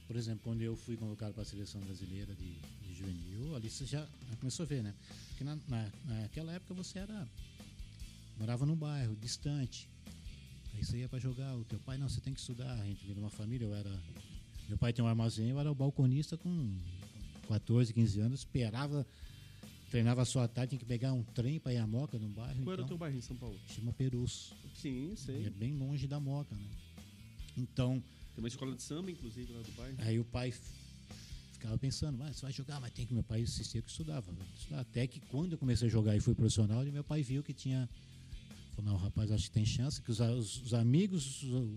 por exemplo, quando eu fui convocado para a seleção brasileira de, de juvenil, ali você já já começou a ver, né? Porque na, na- naquela época você era morava num bairro distante. Aí você ia para jogar, o teu pai não, você tem que estudar. A gente vinha de uma família, eu era meu pai tem um armazém, eu era o balconista com 14, 15 anos, esperava treinava só à tarde, tinha que pegar um trem para ir a Moca no bairro,
Qual era o teu
então
bairro em São Paulo?
chama Perus.
Sim, sei.
É bem longe da Moca, né? Então,
Tem uma escola de samba, inclusive, lá do bairro.
Aí o pai ficava pensando, mas você vai jogar, mas tem que meu pai insistia que estudava. Estudar. Até que quando eu comecei a jogar e fui profissional, meu pai viu que tinha. Não, rapaz, acho que tem chance, que os, os- os amigos, os,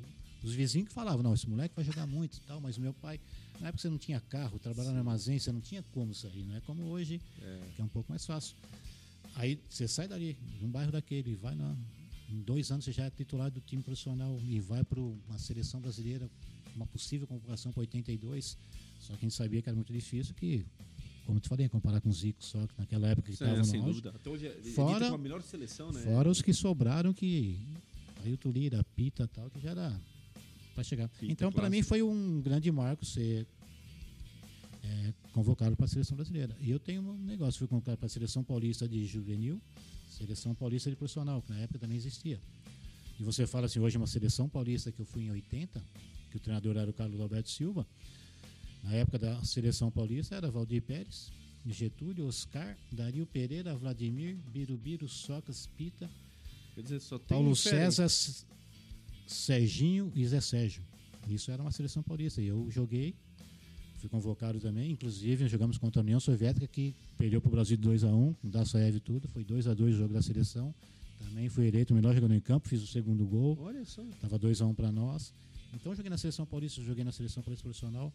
os vizinhos que falavam, não, esse moleque vai jogar muito e tal, mas meu pai, na época você não tinha carro, trabalhava no armazém, você não tinha como sair, não é como hoje, que é um pouco mais fácil. Aí você sai dali, de um bairro daquele, vai na. Em dois anos você já é titular do time profissional e vai para uma seleção brasileira, uma possível convocação para 82. Só que a gente sabia que era muito difícil, que, como te falei, comparar com o Zico, só que naquela época que estava
é, sem
auge,
dúvida. Hoje é ele
Fora-
com a melhor seleção, né?
fora os que sobraram, que aí o Tulira, Pita e tal, que já era para chegar.
Pita,
então, para mim, foi um grande marco ser é, convocado para a seleção brasileira. E eu tenho um negócio, fui convocado para a seleção paulista de juvenil, seleção paulista de profissional, que na época também existia. E você fala assim, hoje uma seleção paulista que eu fui em 80, que o treinador era o Carlos Alberto Silva, na época da seleção paulista era Valdir Pérez, Getúlio, Oscar, Dario Pereira, Vladimir, Birubiru, Socas, Pita,
dizer,
Paulo? César, Serginho e Zé Sérgio. Isso era uma seleção paulista. E eu joguei, fui convocado também. Inclusive, jogamos contra a União Soviética, que perdeu para o Brasil de 2x1, com Dassaev e tudo. Foi 2x2 o jogo da seleção. Também fui eleito o melhor jogador em campo, fiz o segundo gol.
Olha só.
Tava 2x1 para nós. Então, joguei na seleção paulista, joguei na seleção paulista profissional.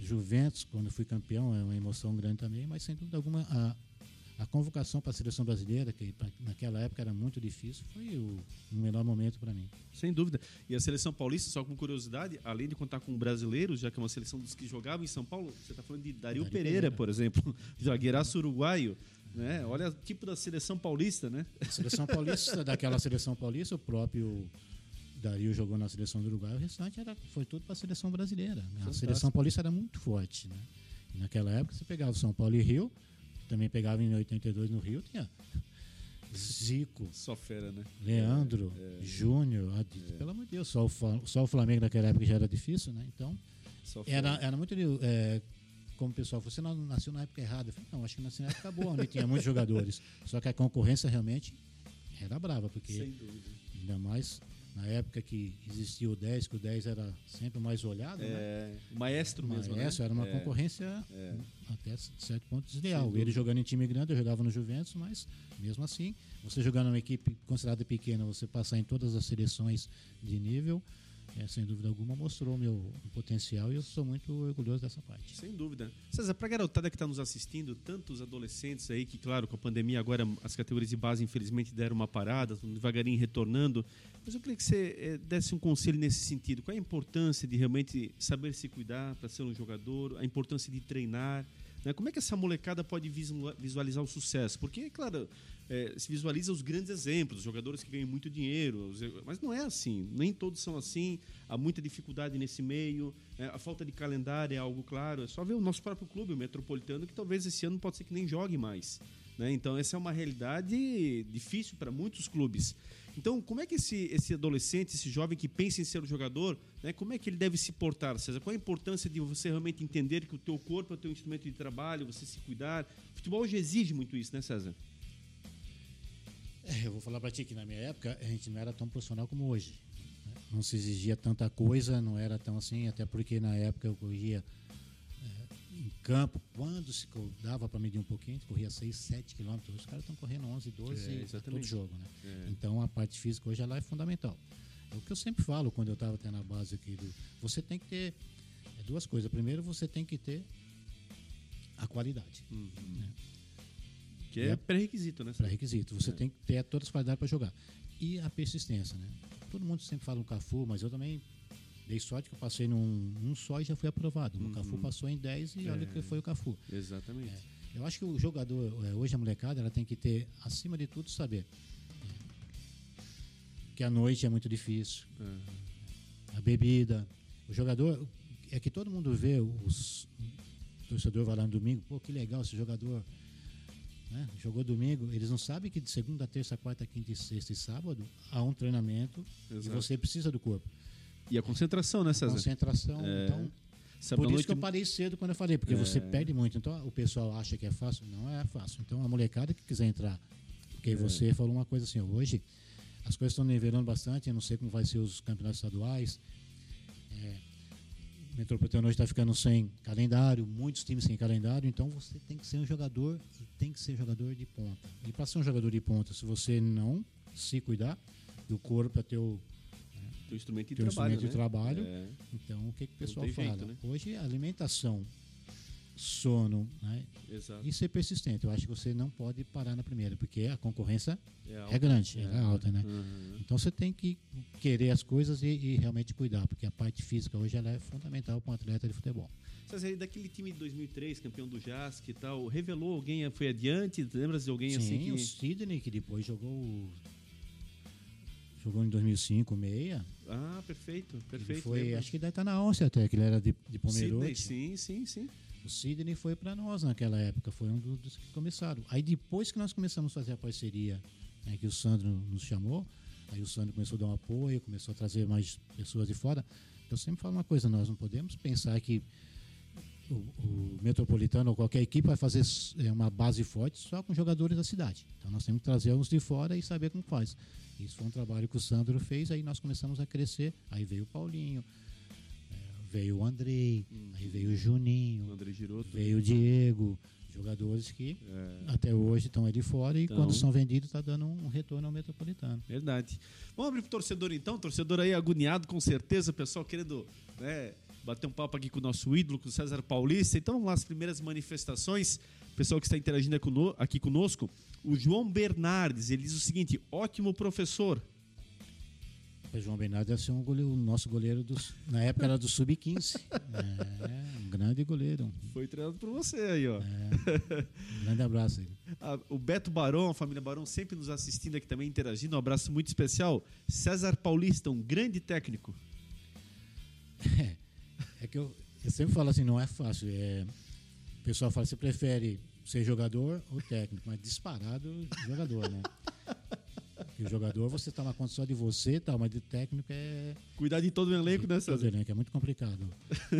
Juventus, quando fui campeão, é uma emoção grande também, mas sem dúvida alguma, a, a convocação para a seleção brasileira, que naquela época era muito difícil, foi o, o melhor momento para mim.
Sem dúvida. E a seleção paulista, só com curiosidade, além de contar com brasileiros, já que é uma seleção dos que jogavam em São Paulo, você está falando de Dario,
Dario
Pereira,
Pereira.
por exemplo, zagueiraço uruguaio. Né? Olha o tipo da seleção paulista, né?
A seleção paulista, daquela seleção paulista, o próprio Dario jogou na seleção do Uruguai, o restante era, foi tudo para a seleção brasileira. né? A seleção paulista era muito forte. Né? E naquela época você pegava São Paulo e Rio, também pegava em 82 no Rio, tinha Zico,
Só fera, né?
Leandro, Júnior, Adi- pelo amor de Deus, só o, só o Flamengo naquela época já era difícil, né? Então, era, era muito. é, como o pessoal falou, você não nasceu na época errada. Eu falei, não, acho que nasci na época boa, onde tinha muitos jogadores. Só que a concorrência realmente era brava, porque
Sem dúvida.
ainda mais na época que existia o 10, que o 10 era sempre mais olhado, né?
É, o maestro mesmo,
Maestro,
né?
era uma
É.
concorrência até certo ponto desleal. Ele jogando em time grande, eu jogava no Juventus, mas mesmo assim, você jogando numa equipe considerada pequena, você passar em todas as seleções de nível, é, sem dúvida alguma, mostrou meu potencial e eu sou muito orgulhoso dessa parte.
Sem dúvida. César, para a garotada que está nos assistindo, tantos adolescentes aí que, claro, com a pandemia agora as categorias de base infelizmente deram uma parada, estão devagarinho retornando. Mas eu queria que você eh, desse um conselho nesse sentido. Qual é a importância de realmente saber se cuidar para ser um jogador? A importância de treinar? né? Como é que essa molecada pode visu- visualizar o sucesso? Porque, claro, eh, se visualiza os grandes exemplos, os jogadores que ganham muito dinheiro, mas não é assim. Nem todos são assim. Há muita dificuldade nesse meio. né? A falta de calendário é algo claro. É só ver o nosso próprio clube, o Metropolitano, que talvez esse ano pode ser que nem jogue mais. né? Então, essa é uma realidade difícil para muitos clubes. Então, como é que esse, esse adolescente, esse jovem que pensa em ser um jogador, né, como é que ele deve se portar, César? Qual a importância de você realmente entender que o teu corpo é o teu instrumento de trabalho, você se cuidar? O futebol hoje exige muito isso, né, César?
É, eu vou falar pra ti que na minha época a gente não era tão profissional como hoje. né? Não se exigia tanta coisa, não era tão assim, até porque na época eu corria é, em campo, quando se dava para medir um pouquinho, a gente corria 6, 7 quilômetros. Os caras estão correndo 11, 12
É,
a todo jogo. Né?
É.
Então a parte física hoje ela é fundamental. É o que eu sempre falo quando eu estava até na base aqui. Do, você tem que ter é, duas coisas. Primeiro, você tem que ter a qualidade.
Uhum.
né?
Que é, é pré-requisito, né?
Pré-requisito. Você é. tem que ter todas as qualidades para jogar. E a persistência, né? Todo mundo sempre fala no Cafu, mas eu também dei sorte que eu passei num um só e já fui aprovado. No uhum. Cafu passou em 10 e é. olha que foi o Cafu.
Exatamente.
É. Eu acho que o jogador, é, hoje a molecada, ela tem que ter, acima de tudo, saber que a noite é muito difícil. Uhum. A bebida. O jogador. É que todo mundo vê os. O torcedor vai lá no domingo, pô, que legal esse jogador. Né? Jogou domingo, eles não sabem que de segunda, terça, quarta, quinta, sexta e sábado há um treinamento Exato. e você precisa do corpo.
E a concentração, né, César?
Concentração. É... Então, Sabe por isso noite... que eu parei cedo quando eu falei, porque é... você perde muito. Então, o pessoal acha que é fácil. Não é fácil. Então, a molecada que quiser entrar, porque é. você falou uma coisa assim, hoje as coisas estão nivelando bastante, eu não sei como vai ser os campeonatos estaduais. O Metropolitano hoje está ficando sem calendário, muitos times sem calendário, então você tem que ser um jogador e tem que ser jogador de ponta. E para ser um jogador de ponta, se você não se cuidar do corpo, é teu
teu instrumento de teu trabalho. Instrumento
né? de trabalho. É. Então, o que, que o pessoal fala? Jeito, né? Hoje, a alimentação sono né? e ser persistente. Eu acho que você não pode parar na primeira, porque a concorrência é, é grande, é. é alta, né? Uhum. Então você tem que querer as coisas e, e, realmente cuidar, porque a parte física hoje ela é fundamental para um atleta de futebol.
César, daquele time de 2003, campeão do JASC e tal, revelou alguém, foi adiante? Lembra de alguém
Sim,
assim que...
o Sidney, que depois jogou jogou em 2005, meia.
Ah, perfeito, perfeito. Ele
foi, acho que deve estar na Áustria até, que ele era de, de Pomerode.
Sim, sim, sim.
O Sidney foi para nós naquela época, foi um dos que começaram. Aí depois que nós começamos a fazer a parceria, né, que o Sandro nos chamou, aí o Sandro começou a dar um apoio, começou a trazer mais pessoas de fora. Eu sempre falo uma coisa, nós não podemos pensar que o, o Metropolitano ou qualquer equipe vai fazer é, uma base forte só com jogadores da cidade. Então nós temos que trazer uns de fora e saber como faz. Isso foi um trabalho que o Sandro fez, aí nós começamos a crescer. Aí veio o Paulinho, veio o Andrei, hum. aí veio o Juninho,
o Giroto,
veio o Diego, jogadores que é. até hoje estão ali fora e então, quando são vendidos está dando um retorno ao Metropolitano.
Verdade. Vamos abrir para o torcedor então, torcedor aí agoniado com certeza, pessoal querendo né, bater um papo aqui com o nosso ídolo, com o César Paulista. Então vamos lá, as primeiras manifestações, pessoal que está interagindo aqui conosco. O João Bernardes, ele diz o seguinte, ótimo professor,
o João Bernardo deve ser um goleiro, o nosso goleiro dos, na época era do Sub-15. É, um grande goleiro.
Foi treinado por você aí, ó.
É, um grande abraço aí.
Ah, o Beto Barão, a família Barão, sempre nos assistindo aqui também, interagindo. Um abraço muito especial. César Paulista, um grande técnico.
É, é que eu, eu sempre falo assim, não é fácil. É, o pessoal fala, você prefere ser jogador ou técnico? Mas disparado, jogador, né? E o jogador, você está na condição de você tal, mas de técnico é.
Cuidar de todo o elenco, né,
Todo o elenco, é muito complicado.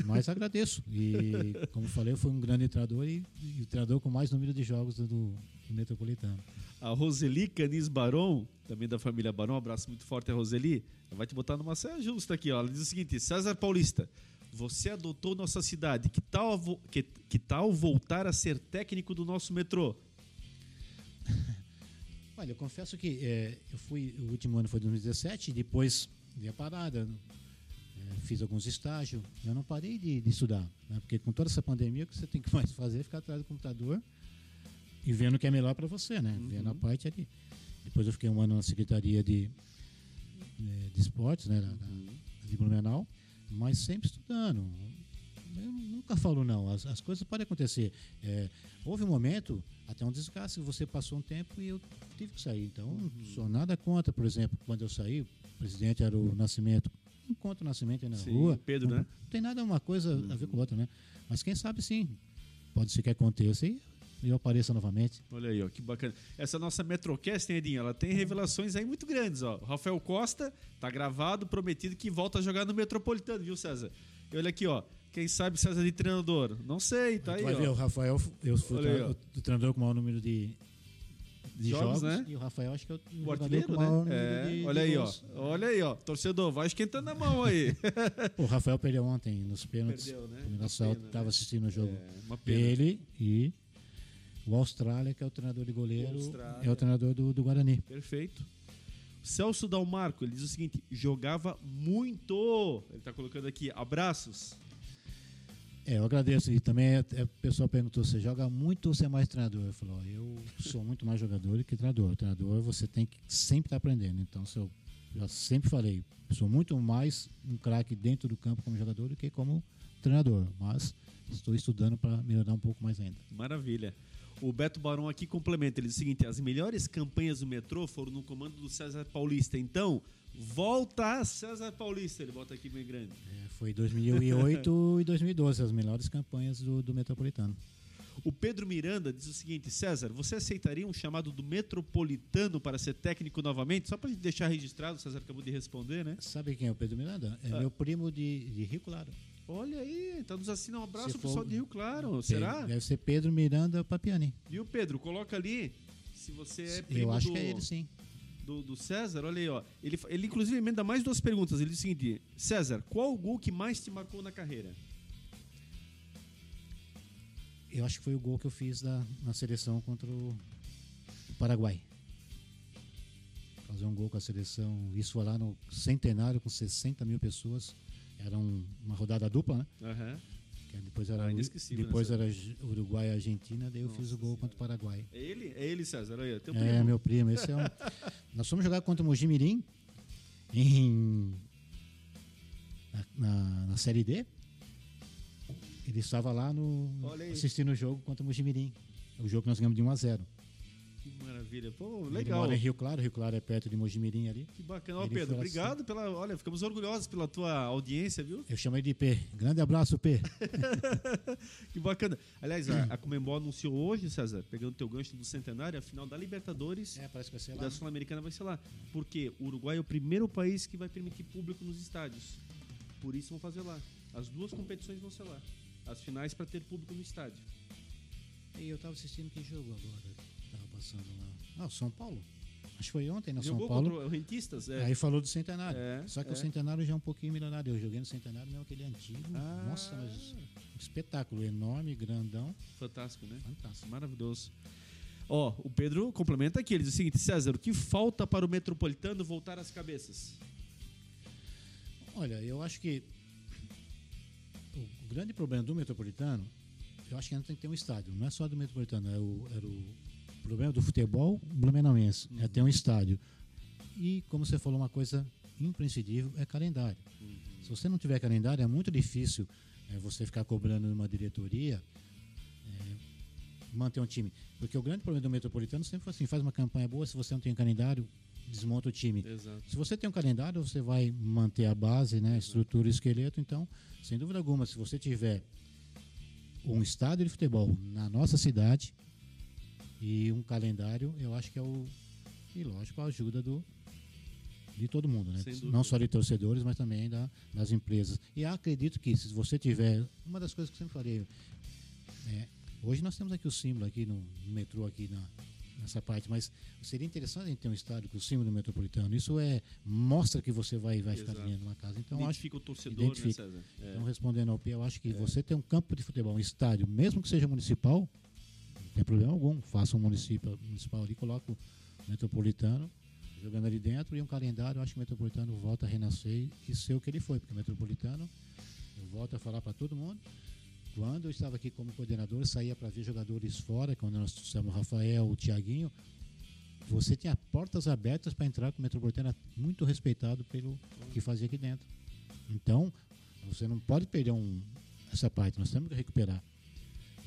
Mas agradeço. E, como falei, eu fui um grande treinador e, e o treinador com mais número de jogos do, do Metropolitano.
A Roseli Canis Baron, também da família Baron, um abraço muito forte a Roseli. Vai te botar numa saia justa aqui, ó. Ela diz o seguinte: César Paulista, você adotou nossa cidade. Que tal, que, que tal voltar a ser técnico do nosso metrô?
Olha, eu confesso que é, eu fui, o último ano foi 2017, depois dei a parada, é, fiz alguns estágios, eu não parei de, de estudar, né? porque com toda essa pandemia o que você tem que mais fazer é ficar atrás do computador e vendo o que é melhor para você, né? Uhum. Vendo a parte ali. Depois eu fiquei um ano na Secretaria de, de, é, de Esportes, né? uhum. de Blumenau, mas sempre estudando. Eu nunca falo não, as, as coisas podem acontecer. É, houve um momento até um desgaste. Você passou um tempo e eu tive que sair. Então, uhum. sou nada contra, por exemplo, quando eu saí, o presidente era o Nascimento. Encontro o Nascimento aí na
sim,
rua.
Pedro,
não,
né?
Não tem nada uma coisa uhum. a ver com outra, né? Mas quem sabe sim. Pode ser que aconteça e eu apareça novamente.
Olha aí, ó, que bacana. Essa nossa Metrocast, hein, Edinho? Ela tem revelações aí muito grandes, ó. O Rafael Costa tá gravado, prometido que volta a jogar no Metropolitano, viu, César? E olha aqui, ó. Quem sabe César de treinador? Não sei, tá aí.
Vai
ó.
ver, o Rafael, eu fui aí, o, o treinador com o maior número de, de jogos, jogos, né? E o Rafael acho que é o,
o artilheiro, né? É, de, olha de aí, gols. ó. Olha aí, ó. Torcedor, vai esquentando a mão aí.
o Rafael perdeu ontem nos pênaltis. Perdeu, né? O Mirassol estava né? assistindo o jogo. É, uma pena. Ele e o Austrália, que é o treinador de goleiro, é o treinador do, do Guarani.
Perfeito. Celso Dalmarco, ele diz o seguinte: jogava muito. Ele está colocando aqui, abraços.
É, eu agradeço. E também é, é, o pessoal perguntou: você joga muito ou você é mais treinador? Eu falo: eu sou muito mais jogador do que treinador. O treinador você tem que sempre estar aprendendo. Então, se eu já sempre falei, sou muito mais um craque dentro do campo como jogador do que como treinador. Mas estou estudando para melhorar um pouco mais ainda.
Maravilha. O Beto Barão aqui complementa, ele diz o seguinte, as melhores campanhas do metrô foram no comando do César Paulista. Então, volta César Paulista, ele bota aqui bem grande.
É, foi 2008 e 2012 as melhores campanhas do, do Metropolitano.
O Pedro Miranda diz o seguinte: César, você aceitaria um chamado do Metropolitano para ser técnico novamente? Só para deixar registrado, o César acabou de responder, né?
Sabe quem é o Pedro Miranda? É ah. meu primo de, de Rio Claro.
Olha aí, então nos assina um abraço pro pessoal de Rio Claro. Pedro, Será?
Deve ser Pedro Miranda Papiani.
Viu, Pedro? Coloca ali se você é primo
Eu acho
do,
que é ele, sim.
Do, do, César, olha aí, ó. Ele, ele inclusive emenda mais duas perguntas. Ele diz o seguinte: César, qual o gol que mais te marcou na carreira?
Eu acho que foi o gol que eu fiz da, na seleção contra o, o Paraguai. Fazer um gol com a seleção. Isso foi lá no centenário com 60 mil pessoas. Era um, uma rodada dupla, né?
Uhum.
Que depois era, ah, depois era Uruguai e Argentina, daí eu Nossa fiz o gol contra o Paraguai.
É ele? É ele, César? Aí, teu
é, primo. meu primo. Esse é um... Nós fomos jogar contra o Mojimirim em... Na, na, na Série D. Ele estava lá no, assistindo o jogo contra o Mojimirim. O jogo que nós ganhamos de 1 a 0
que maravilha. Pô, legal.
Ele mora em Rio Claro, Rio Claro é perto de Mojimirim ali.
Que bacana. Ó, Pedro, obrigado assim. pela. Olha, ficamos orgulhosos pela tua audiência, viu?
Eu chamo ele de P. Grande abraço, P.
que bacana. Aliás, a, a Comembol anunciou hoje, César, pegando teu gancho do centenário, a final da Libertadores.
É, parece que vai ser
lá. Da Sul-Americana vai ser lá. Porque o Uruguai é o primeiro país que vai permitir público nos estádios. Por isso vão fazer lá. As duas competições vão ser lá. As finais para ter público no estádio.
E eu estava assistindo que jogo agora passando lá. Ah, São Paulo. Acho que foi ontem na
Jogou
São Paulo.
Contra o Rentistas, é.
Aí falou do Centenário. É, Só que é. o Centenário já é um pouquinho melhorado. Eu joguei no Centenário, não aquele antigo. Ah. Nossa, mas um espetáculo enorme, grandão.
Fantástico, né?
Fantástico.
Maravilhoso. Ó, o Pedro complementa aqui, ele diz o seguinte, César, o que falta para o Metropolitano voltar às cabeças?
Olha, eu acho que o grande problema do Metropolitano, eu acho que ainda tem que ter um estádio. Não é só do Metropolitano, é o, era o problema do futebol blumenauense uhum. é ter um estádio. E, como você falou, uma coisa imprescindível é calendário. Uhum. Se você não tiver calendário, é muito difícil é, você ficar cobrando numa diretoria é, manter um time. Porque o grande problema do Metropolitano sempre foi assim: faz uma campanha boa, se você não tem calendário, desmonta o time.
Exato.
Se você tem um calendário, você vai manter a base, né, a estrutura, o esqueleto. Então, sem dúvida alguma, se você tiver um estádio de futebol na nossa cidade, e um calendário, eu acho que é o. E lógico, a ajuda do, de todo mundo, né? Não só de torcedores, mas também da, das empresas. E acredito que se você tiver. Uma das coisas que eu sempre falei. É, hoje nós temos aqui o símbolo aqui no, no metrô, aqui na, nessa parte, mas seria interessante a gente ter um estádio com o símbolo do metropolitano. Isso é mostra que você vai, vai ficar dentro de uma casa. Então,
identifica
acho,
o torcedor, né, identifica. né, César?
É. Então, respondendo ao P, eu acho que é. você ter um campo de futebol, um estádio, mesmo que seja municipal, tem problema algum. Faça um município municipal ali, coloca o metropolitano jogando ali dentro e um calendário. Acho que o metropolitano volta a renascer e ser o que ele foi, porque o metropolitano, eu volto a falar para todo mundo. Quando eu estava aqui como coordenador, eu saía para ver jogadores fora, quando nós trouxemos o Rafael, o Tiaguinho. Você tinha portas abertas para entrar com o metropolitano, muito respeitado pelo que fazia aqui dentro. Então, você não pode perder um, essa parte, nós temos que recuperar.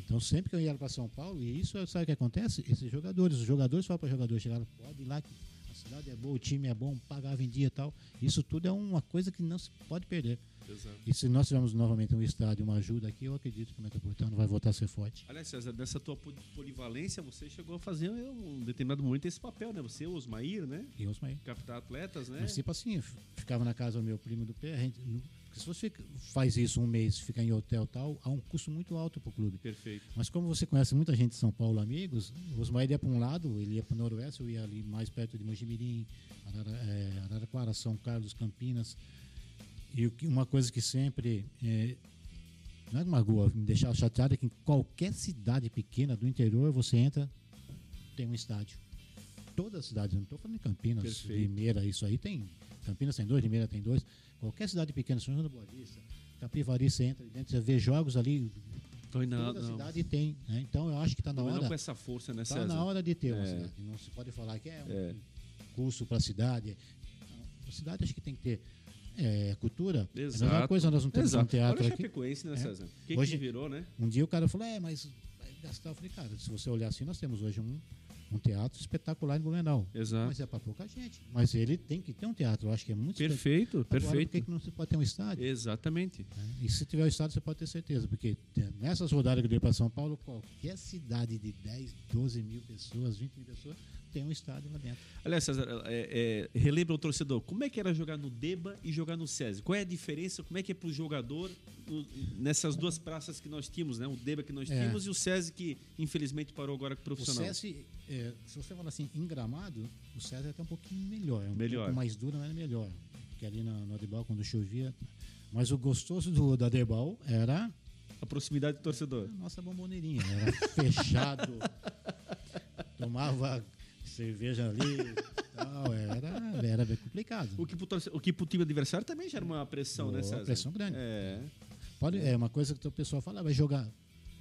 Então, sempre que eu ia para São Paulo, e isso, sabe o que acontece? Esses jogadores, os jogadores falam para jogadores, chegaram, pode ir lá, que a cidade é boa, o time é bom, pagava em dia e tal. Isso tudo é uma coisa que não se pode perder.
Exato.
E se nós tivermos novamente um estádio, uma ajuda aqui, eu acredito que o Metropolitano vai voltar a ser forte.
Aliás, César, dessa tua polivalência, você chegou a fazer um determinado momento esse papel, né? Você, Osmair, né?
E Osmair.
Captar atletas, né?
Mas tipo assim, ficava na casa do meu primo do pé, a gente, porque se você faz isso um mês, fica em hotel tal, há um custo muito alto para o clube.
Perfeito.
Mas como você conhece muita gente de São Paulo, amigos, o Osmair ia para um lado, ele ia para o noroeste, eu ia ali mais perto de Mojimirim, Arara, é, Araraquara, São Carlos, Campinas. E uma coisa que sempre é, não é que magoa, me deixar chateado é que em qualquer cidade pequena do interior você entra, tem um estádio. Todas as cidades, não estou falando em Campinas, Perfeito. Limeira, isso aí tem. Campinas tem dois, Limeira tem dois. Qualquer cidade pequena, São João da Boa Vista, Capivari você entra dentro, você vê jogos ali,
Foi na,
toda
não.
cidade tem. Né? Então eu acho que está na
Não, não
hora.
com essa força, né,
Está na hora de ter uma
É.
cidade. Não se pode falar que é um
É.
curso para a cidade. A cidade acho que tem que ter é, cultura. É a
Exato.
mesma coisa, nós não temos um
Exato.
teatro
Olha
aqui.
Chapecoense, né,
É.
César? O que,
Hoje-
que virou, né?
Um dia o cara falou, é, mas vai gastar. Eu falei, cara, se você olhar assim, nós temos hoje um, um teatro espetacular em Blumenau.
Exato.
Mas é para pouca gente. Mas ele tem que ter um teatro, eu acho que é muito
Perfeito.
Agora,
perfeito.
Por que, não se pode ter um estádio?
Exatamente.
né? E se tiver o estádio, você pode ter certeza, porque nessas rodadas que eu dei para São Paulo, qualquer cidade de 10, 12 mil pessoas, 20 mil pessoas, tem um estádio lá dentro.
Aliás, César, é, é, relembra o torcedor, como é que era jogar no Deba e jogar no SESI? Qual é a diferença? Como é que é para o jogador no- nessas duas praças que nós tínhamos, né? O Deba que nós
É.
tínhamos e o SESI que infelizmente parou agora com o
O
profissional.
SESI, é, se você falar assim, em gramado, o SESI é até um pouquinho melhor. É um
Melhor.
pouco mais duro, mas é melhor. Porque ali na- no Adebal, quando chovia. Mas o gostoso do, do Adebal era
A proximidade do torcedor.
a nossa bomboneirinha. Era fechado. tomava cerveja ali tal. Era, era bem complicado.
O que pro, torce- o que pro time adversário também gera uma pressão, né,
Boa,
César?
pressão grande.
É.
Pode, é uma coisa que o pessoal fala, "Ah, vai jogar.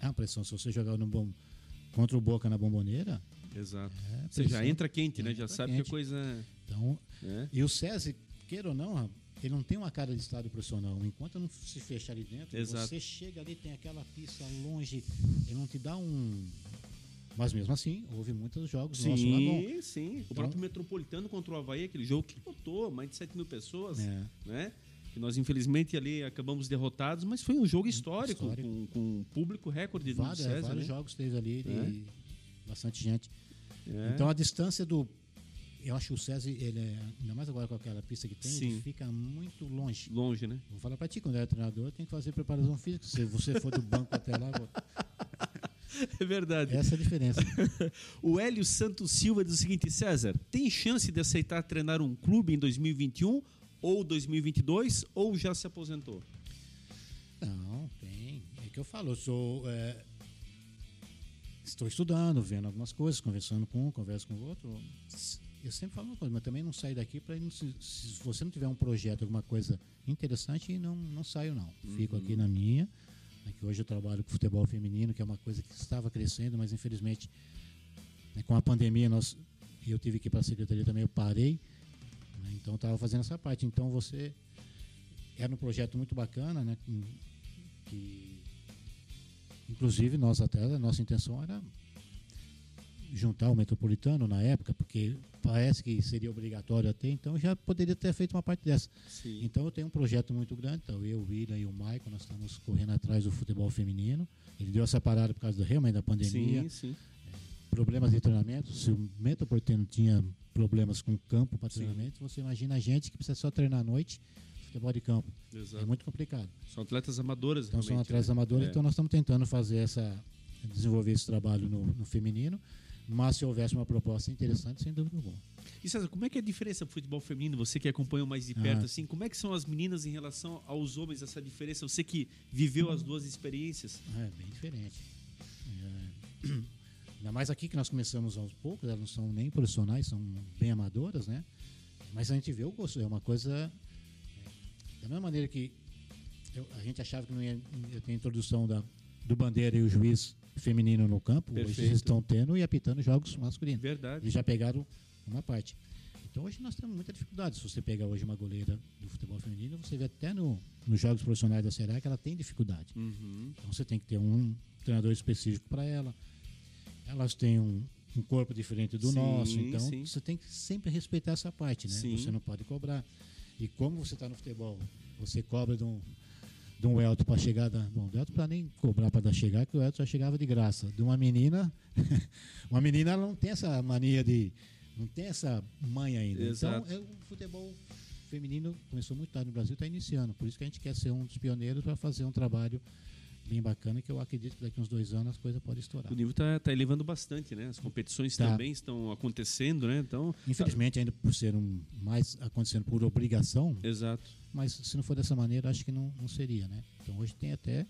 É uma pressão. Se você jogar no bom, contra o Boca na bomboneira,
Exato.
é
Você já
pressão.
entra quente, né? Já
Entra
sabe que a
quente.
coisa.
Então,
É.
E o SESI, queira ou não, ele não tem uma cara de estádio profissional. Enquanto não se fecha ali dentro,
Exato.
você chega ali, tem aquela pista longe, ele não te dá um. Mas mesmo assim, houve muitos jogos nossos lá bom.
Sim, sim. O
Então-
próprio Metropolitano contra o Havaí, aquele jogo que botou mais de 7 mil pessoas,
É.
né? Que nós, infelizmente, ali acabamos derrotados, mas foi um jogo histórico,
Histórico.
Com, com público recorde do
Vários,
César,
vários
né?
jogos teve ali e bastante gente.
É.
Então a distância do. Eu acho que o SESI, ele é, ainda mais agora com aquela pista que tem,
Sim.
ele fica muito longe.
Longe, né?
Vou falar pra ti, quando eu era treinador, tem que fazer preparação física. Se você for do banco até lá, vou-
É verdade.
essa é a diferença.
O Hélio Santos Silva diz o seguinte, César, tem chance de aceitar treinar um clube em 2021 ou 2022 ou já se aposentou?
Não, tem. É que eu falo, eu sou. é, estou estudando, vendo algumas coisas, conversando com um, converso com o outro. Eu sempre falo uma coisa, mas também não saio daqui para. Se, se você não tiver um projeto, alguma coisa interessante, não, não saio, não. Fico aqui na minha. É que hoje eu trabalho com futebol feminino, que é uma coisa que estava crescendo, mas infelizmente, né, com a pandemia, nós, eu tive que ir para a secretaria também, eu parei. né, então, estava fazendo essa parte. Então, você. Era um projeto muito bacana, né? que inclusive nós até a nossa intenção era juntar o metropolitano na época porque parece que seria obrigatório até então já poderia ter feito uma parte dessa
Sim.
então eu tenho um projeto muito grande então eu o William e o Maicon nós estamos correndo atrás do futebol feminino ele deu essa parada por causa do realmente da pandemia
Sim, sim.
problemas de treinamento se o metropolitano tinha problemas com campo para treinamento você imagina a gente que precisa só treinar à noite futebol de campo é
Exato.
muito complicado
São atletas amadoras,
então são atletas
né?
amadores,
É.
então nós estamos tentando fazer essa desenvolver esse trabalho no, no feminino, mas se houvesse uma proposta interessante, sem dúvida alguma.
E César, como é que é a diferença do futebol feminino? Você que acompanha mais de perto,
Ah.
assim, como é que são as meninas em relação aos homens, essa diferença? Você que viveu as duas experiências.
É bem diferente. É, ainda mais aqui que nós começamos aos poucos, elas não são nem profissionais, são bem amadoras, né? Mas a gente vê o gosto, é uma coisa. Da mesma maneira que eu- a gente achava que não ia, ia ter introdução da, do bandeira e o juiz feminino no campo, hoje
Perfeito.
eles estão tendo e apitando jogos masculinos.
Verdade.
Eles já pegaram uma parte. Então hoje nós temos muita dificuldade. Se você pegar hoje uma goleira do futebol feminino, você vê até no, nos jogos profissionais da Será que ela tem dificuldade.
Uhum.
Então você tem que ter um treinador específico para ela. Elas têm um, um corpo diferente do
Sim,
nosso, então
sim.
você tem que sempre respeitar essa parte, né?
Sim.
Você não pode cobrar. E como você está no futebol, você cobra de um, de um Elton para chegar da. Bom, do Elton para nem cobrar para chegar, que o Elton já chegava de graça. De uma menina, uma menina ela não tem essa mania de. não tem essa manha ainda.
Exato.
Então, é, o futebol feminino começou muito tarde no Brasil, está iniciando. Por isso que a gente quer ser um dos pioneiros para fazer um trabalho bem bacana, que eu acredito que daqui uns dois anos as coisas podem estourar.
O nível está tá elevando bastante, né? As competições
Tá.
também estão acontecendo, né? Então,
Infelizmente, ainda por ser um mais acontecendo por obrigação,
exato.
mas se não for dessa maneira, acho que não, não seria, né? Então hoje tem até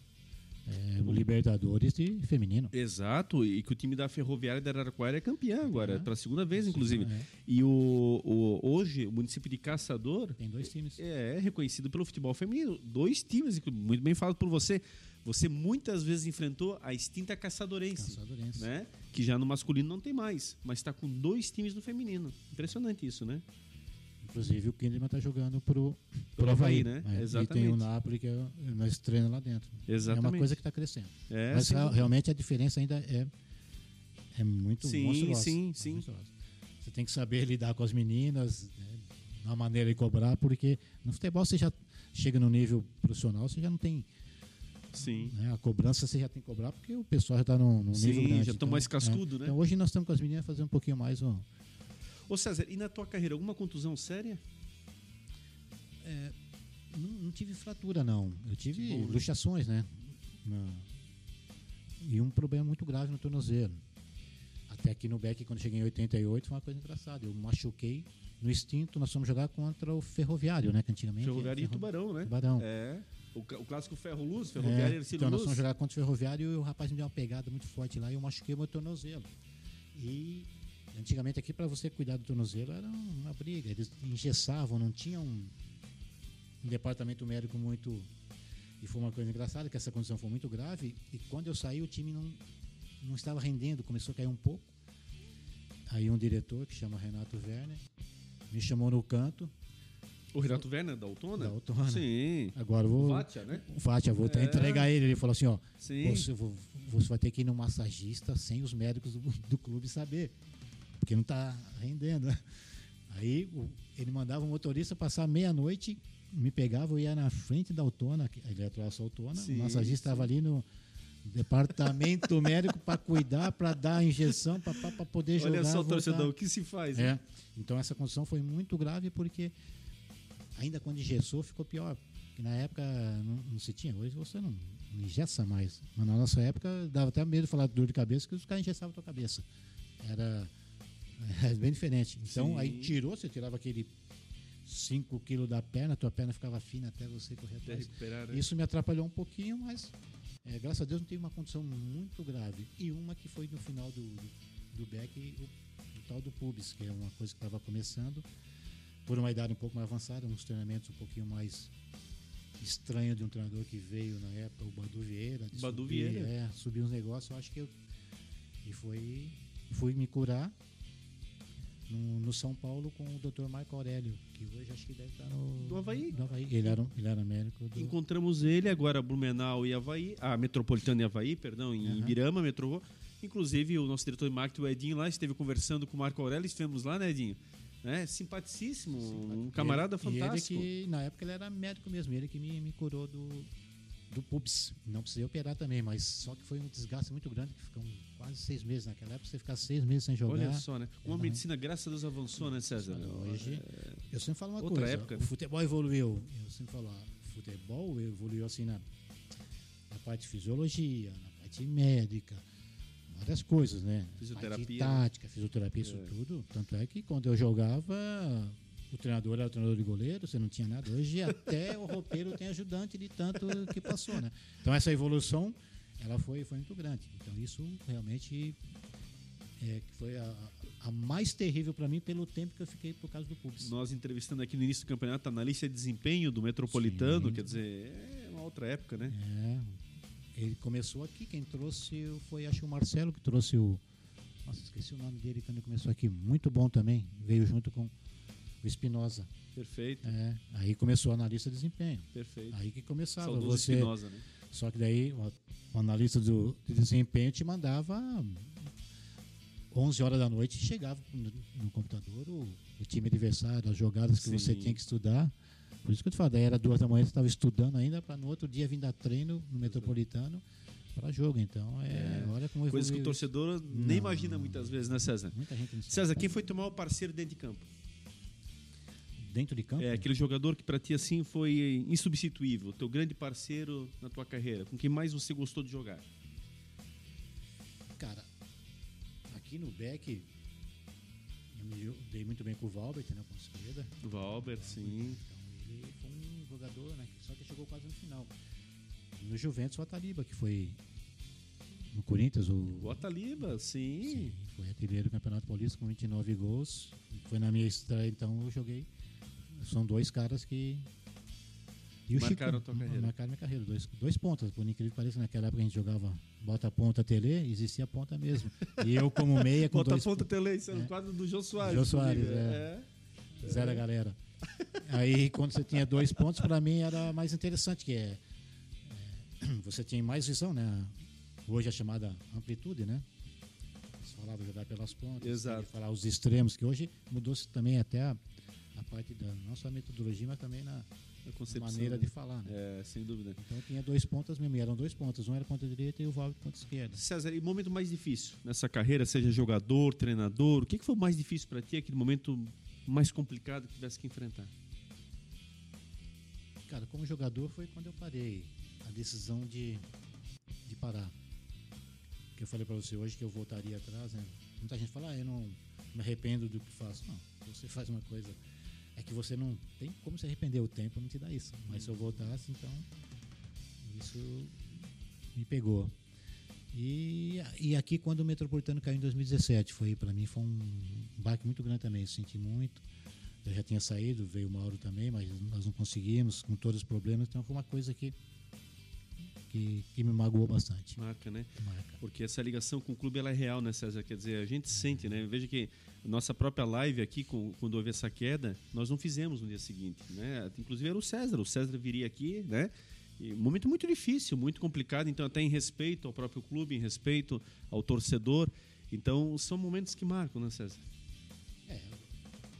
é, o Libertadores de feminino.
Exato, e que o time da Ferroviária da Araraquara é campeão agora,
É.
pela segunda vez, inclusive.
É.
E o, o- hoje, o município de Caçador
Tem dois times.
é reconhecido pelo futebol feminino. Dois times, muito bem falado por você. Você muitas vezes enfrentou a extinta Caçadorense,
Caçadorense.
né? que já no masculino não tem mais, mas está com dois times no feminino. Impressionante isso, né?
Inclusive o Kinderman está jogando pro,
Pro
pro
Havaí, né?
É, E tem
Exatamente.
o Napoli que é, nós treinamos lá dentro. É
Exatamente.
uma coisa que está crescendo.
É,
Mas
dúvida.
realmente a diferença ainda é, é muito
Sim,
monstruosa.
sim,
É
sim.
monstruosa. Você tem que saber lidar com as meninas, né, na maneira de cobrar, porque no futebol você já chega no nível profissional, você já não tem
Sim.
né, a cobrança, você já tem que cobrar, porque o pessoal já está num, num
Sim,
nível grande.
já tão mais cascudo, né?
Então hoje nós estamos com as meninas fazendo um pouquinho mais. ó,
Ô César, e na tua carreira, alguma contusão séria?
Não, não tive fratura, não. Eu tive
bom, né?
luxações, né? Na- E um problema muito grave no tornozelo. Até aqui no Beck, quando cheguei em 88, foi uma coisa engraçada. Eu machuquei no instinto, nós fomos jogar contra o Ferroviário, né? Que antigamente.
Ferroviário e Tubarão, né?
Tubarão.
É. O, o clássico Ferro Luz,
É,
Ferroviário e Ercílio
então nós
Luz.
fomos jogar contra o Ferroviário e o rapaz me deu uma pegada muito forte lá e eu machuquei meu tornozelo. E antigamente aqui, para você cuidar do tornozelo, era uma briga. Eles engessavam, não tinha um, um departamento médico muito. E foi uma coisa engraçada, que essa condição foi muito grave. E quando eu saí, o time não, não estava rendendo, começou a cair um pouco. Aí um diretor, que chama Renato Werner, me chamou no canto.
O Renato Werner, da Autona?
Da Autona.
Sim.
Agora eu
O
vou.
Vátia, né?
O Fátia, vou até
É.
entregar ele. Ele falou assim: ó,
Sim.
você, vo- você vai ter que ir no massagista sem os médicos do, do clube saber. Porque não está rendendo. né? Aí o- ele mandava o motorista passar meia-noite, me pegava, eu ia na frente da Autona, a Autona,
Sim,
o massagista estava ali no departamento médico para cuidar, para dar a injeção, para poder jogar.
Olha só, torcedor, o que se faz? né?
É. Então essa condição foi muito grave porque ainda quando engessou ficou pior. Porque na época não, não se tinha, hoje você não, não engessa mais. Mas na nossa época dava até medo de falar de dor de cabeça que os caras engessavam a tua cabeça. Era, era bem diferente. Então
Sim.
aí tirou, você tirava aquele 5 quilos da perna, tua perna ficava fina até você correr
Até
atrás.
recuperar, né?
Isso me atrapalhou um pouquinho, mas é, graças a Deus não tive uma condição muito grave. E uma que foi no final do, do, do Beck, o, o tal do pubis, que é uma coisa que estava começando, por uma idade um pouco mais avançada, uns treinamentos um pouquinho mais estranho de um treinador que veio na época, o Badu Vieira.
Badu
subir,
Vieira.
É, subir uns negócios, eu acho que eu. E foi. Fui me curar no, no São Paulo com o Dr. Marco Aurélio, que hoje acho que deve estar no.
Do Havaí.
Do Havaí. Ele era, ele era médico do.
Encontramos ele agora, Blumenau e Havaí, a Metropolitana e Havaí, perdão, em
Aham.
Ibirama, metrô. Inclusive, o nosso diretor de marketing, o Edinho, lá, esteve conversando com o Marco Aurélio, estivemos lá, né, Edinho? É, simpaticíssimo, um camarada
ele-
fantástico.
Ele que, na época, ele era médico mesmo. Ele que me, me curou do, do pubis. Não precisei operar também, mas só que foi um desgaste muito grande, que ficou quase seis meses. Naquela época, você ficar seis meses sem jogar.
Olha só, né? Como a
Aham.
medicina, graças a Deus, avançou, né, César?
Hoje, eu sempre falo uma
Outra
coisa.
época,
o futebol evoluiu. Eu sempre falo, ah, o futebol evoluiu assim na, na parte de fisiologia, na parte médica, várias coisas, né?
Fisioterapia, né?
tática, fisioterapia, isso
É.
tudo. Tanto é que quando eu jogava, o treinador era o treinador de goleiro, você não tinha nada. Hoje até o roupeiro tem ajudante de tanto que passou, né? Então essa evolução, ela foi, foi muito grande. Então isso realmente é, foi a, a mais terrível para mim pelo tempo que eu fiquei por causa do pubis.
Nós entrevistando aqui no início do campeonato, analista de desempenho do Metropolitano,
Sim.
quer dizer, é uma outra época, né?
É, ele começou aqui, quem trouxe foi acho que o Marcelo que trouxe o. Nossa, esqueci o nome dele quando ele começou aqui. Muito bom também. Veio junto com o Espinosa.
Perfeito,
É, aí começou o analista de desempenho.
perfeito.
Aí que começava
Saudoso
você.
Espinosa, né?
Só que daí o, analista do, de desempenho te mandava 11 horas da noite e chegava no, no computador o, o time adversário, as jogadas que você
Sim.
tinha que estudar. Por isso que eu te falo, daí era duas da manhã, você estava estudando ainda para no outro dia vir dar treino no Metropolitano para jogo. Então, é, olha como
Coisa que o torcedor
Não.
nem imagina muitas vezes, né, César?
Muita gente não.
César, quem foi teu maior parceiro dentro de campo?
dentro de campo.
É aquele jogador que pra ti assim foi insubstituível, teu grande parceiro na tua carreira, com quem mais você gostou de jogar?
Cara, aqui no Beck, eu me dei muito bem com o Valbert, né, com a esquerda.
Valber, sim.
Então jogador, né? Só que chegou quase no final. No Juventus, o Ataliba, que foi no Corinthians. O,
o Ataliba, sim. sim.
Foi artilheiro do Campeonato Paulista com 29 gols. Foi na minha estreia, então eu joguei. São dois caras que.
E o marcaram Chico, a tua carreira.
Marcaram minha carreira. Dois, dois pontas, por incrível que pareça. Naquela época a gente jogava bota ponta tele, existia ponta mesmo. E eu como meia com
bota
dois...
ponta tele, isso é o quadro do Jô Soares.
Jô Soares, é. é. Zero galera. Aí quando você tinha dois pontos, para mim era mais interessante, que é, é, você tinha mais visão, né? Hoje é chamada amplitude, né? Você falava jogar pelas pontas,
Exato.
falar os extremos, que hoje mudou-se também até a, a, parte da não só a metodologia, mas também na, na maneira
né?
de falar, né?
É, sem dúvida.
Então tinha dois pontas mesmo, eram dois pontas, um era ponta direita e o Valdo ponta esquerda.
César, e o momento mais difícil nessa carreira, seja jogador, treinador, o que, que foi mais difícil para ti, aquele momento mais complicado que tivesse que enfrentar?
Cara, como jogador foi quando eu parei. A decisão de, de parar. Que eu falei para você hoje que eu voltaria atrás, né? Muita gente fala, ah, eu não me arrependo do que faço. Não, você faz uma coisa. É que você não tem como se arrepender, o tempo não te dá isso. Mas se eu voltasse, então. Isso me pegou. E, e aqui, quando o Metropolitano caiu em 2017, foi para mim foi um baque muito grande também. Senti muito eu já tinha saído, veio o Mauro também, mas nós não conseguimos, com todos os problemas, então foi uma coisa que que, que, me magoou bastante.
Marca, né?
Marca.
Porque essa ligação com o clube ela é real, né, César? Quer dizer, a gente sente, né? Veja que nossa própria live aqui, com, quando houve essa queda, nós não fizemos no dia seguinte, né? Inclusive era o César. O César viria aqui, né? E um momento muito difícil, muito complicado, então até em respeito ao próprio clube, em respeito ao torcedor. Então são momentos que marcam, né, César?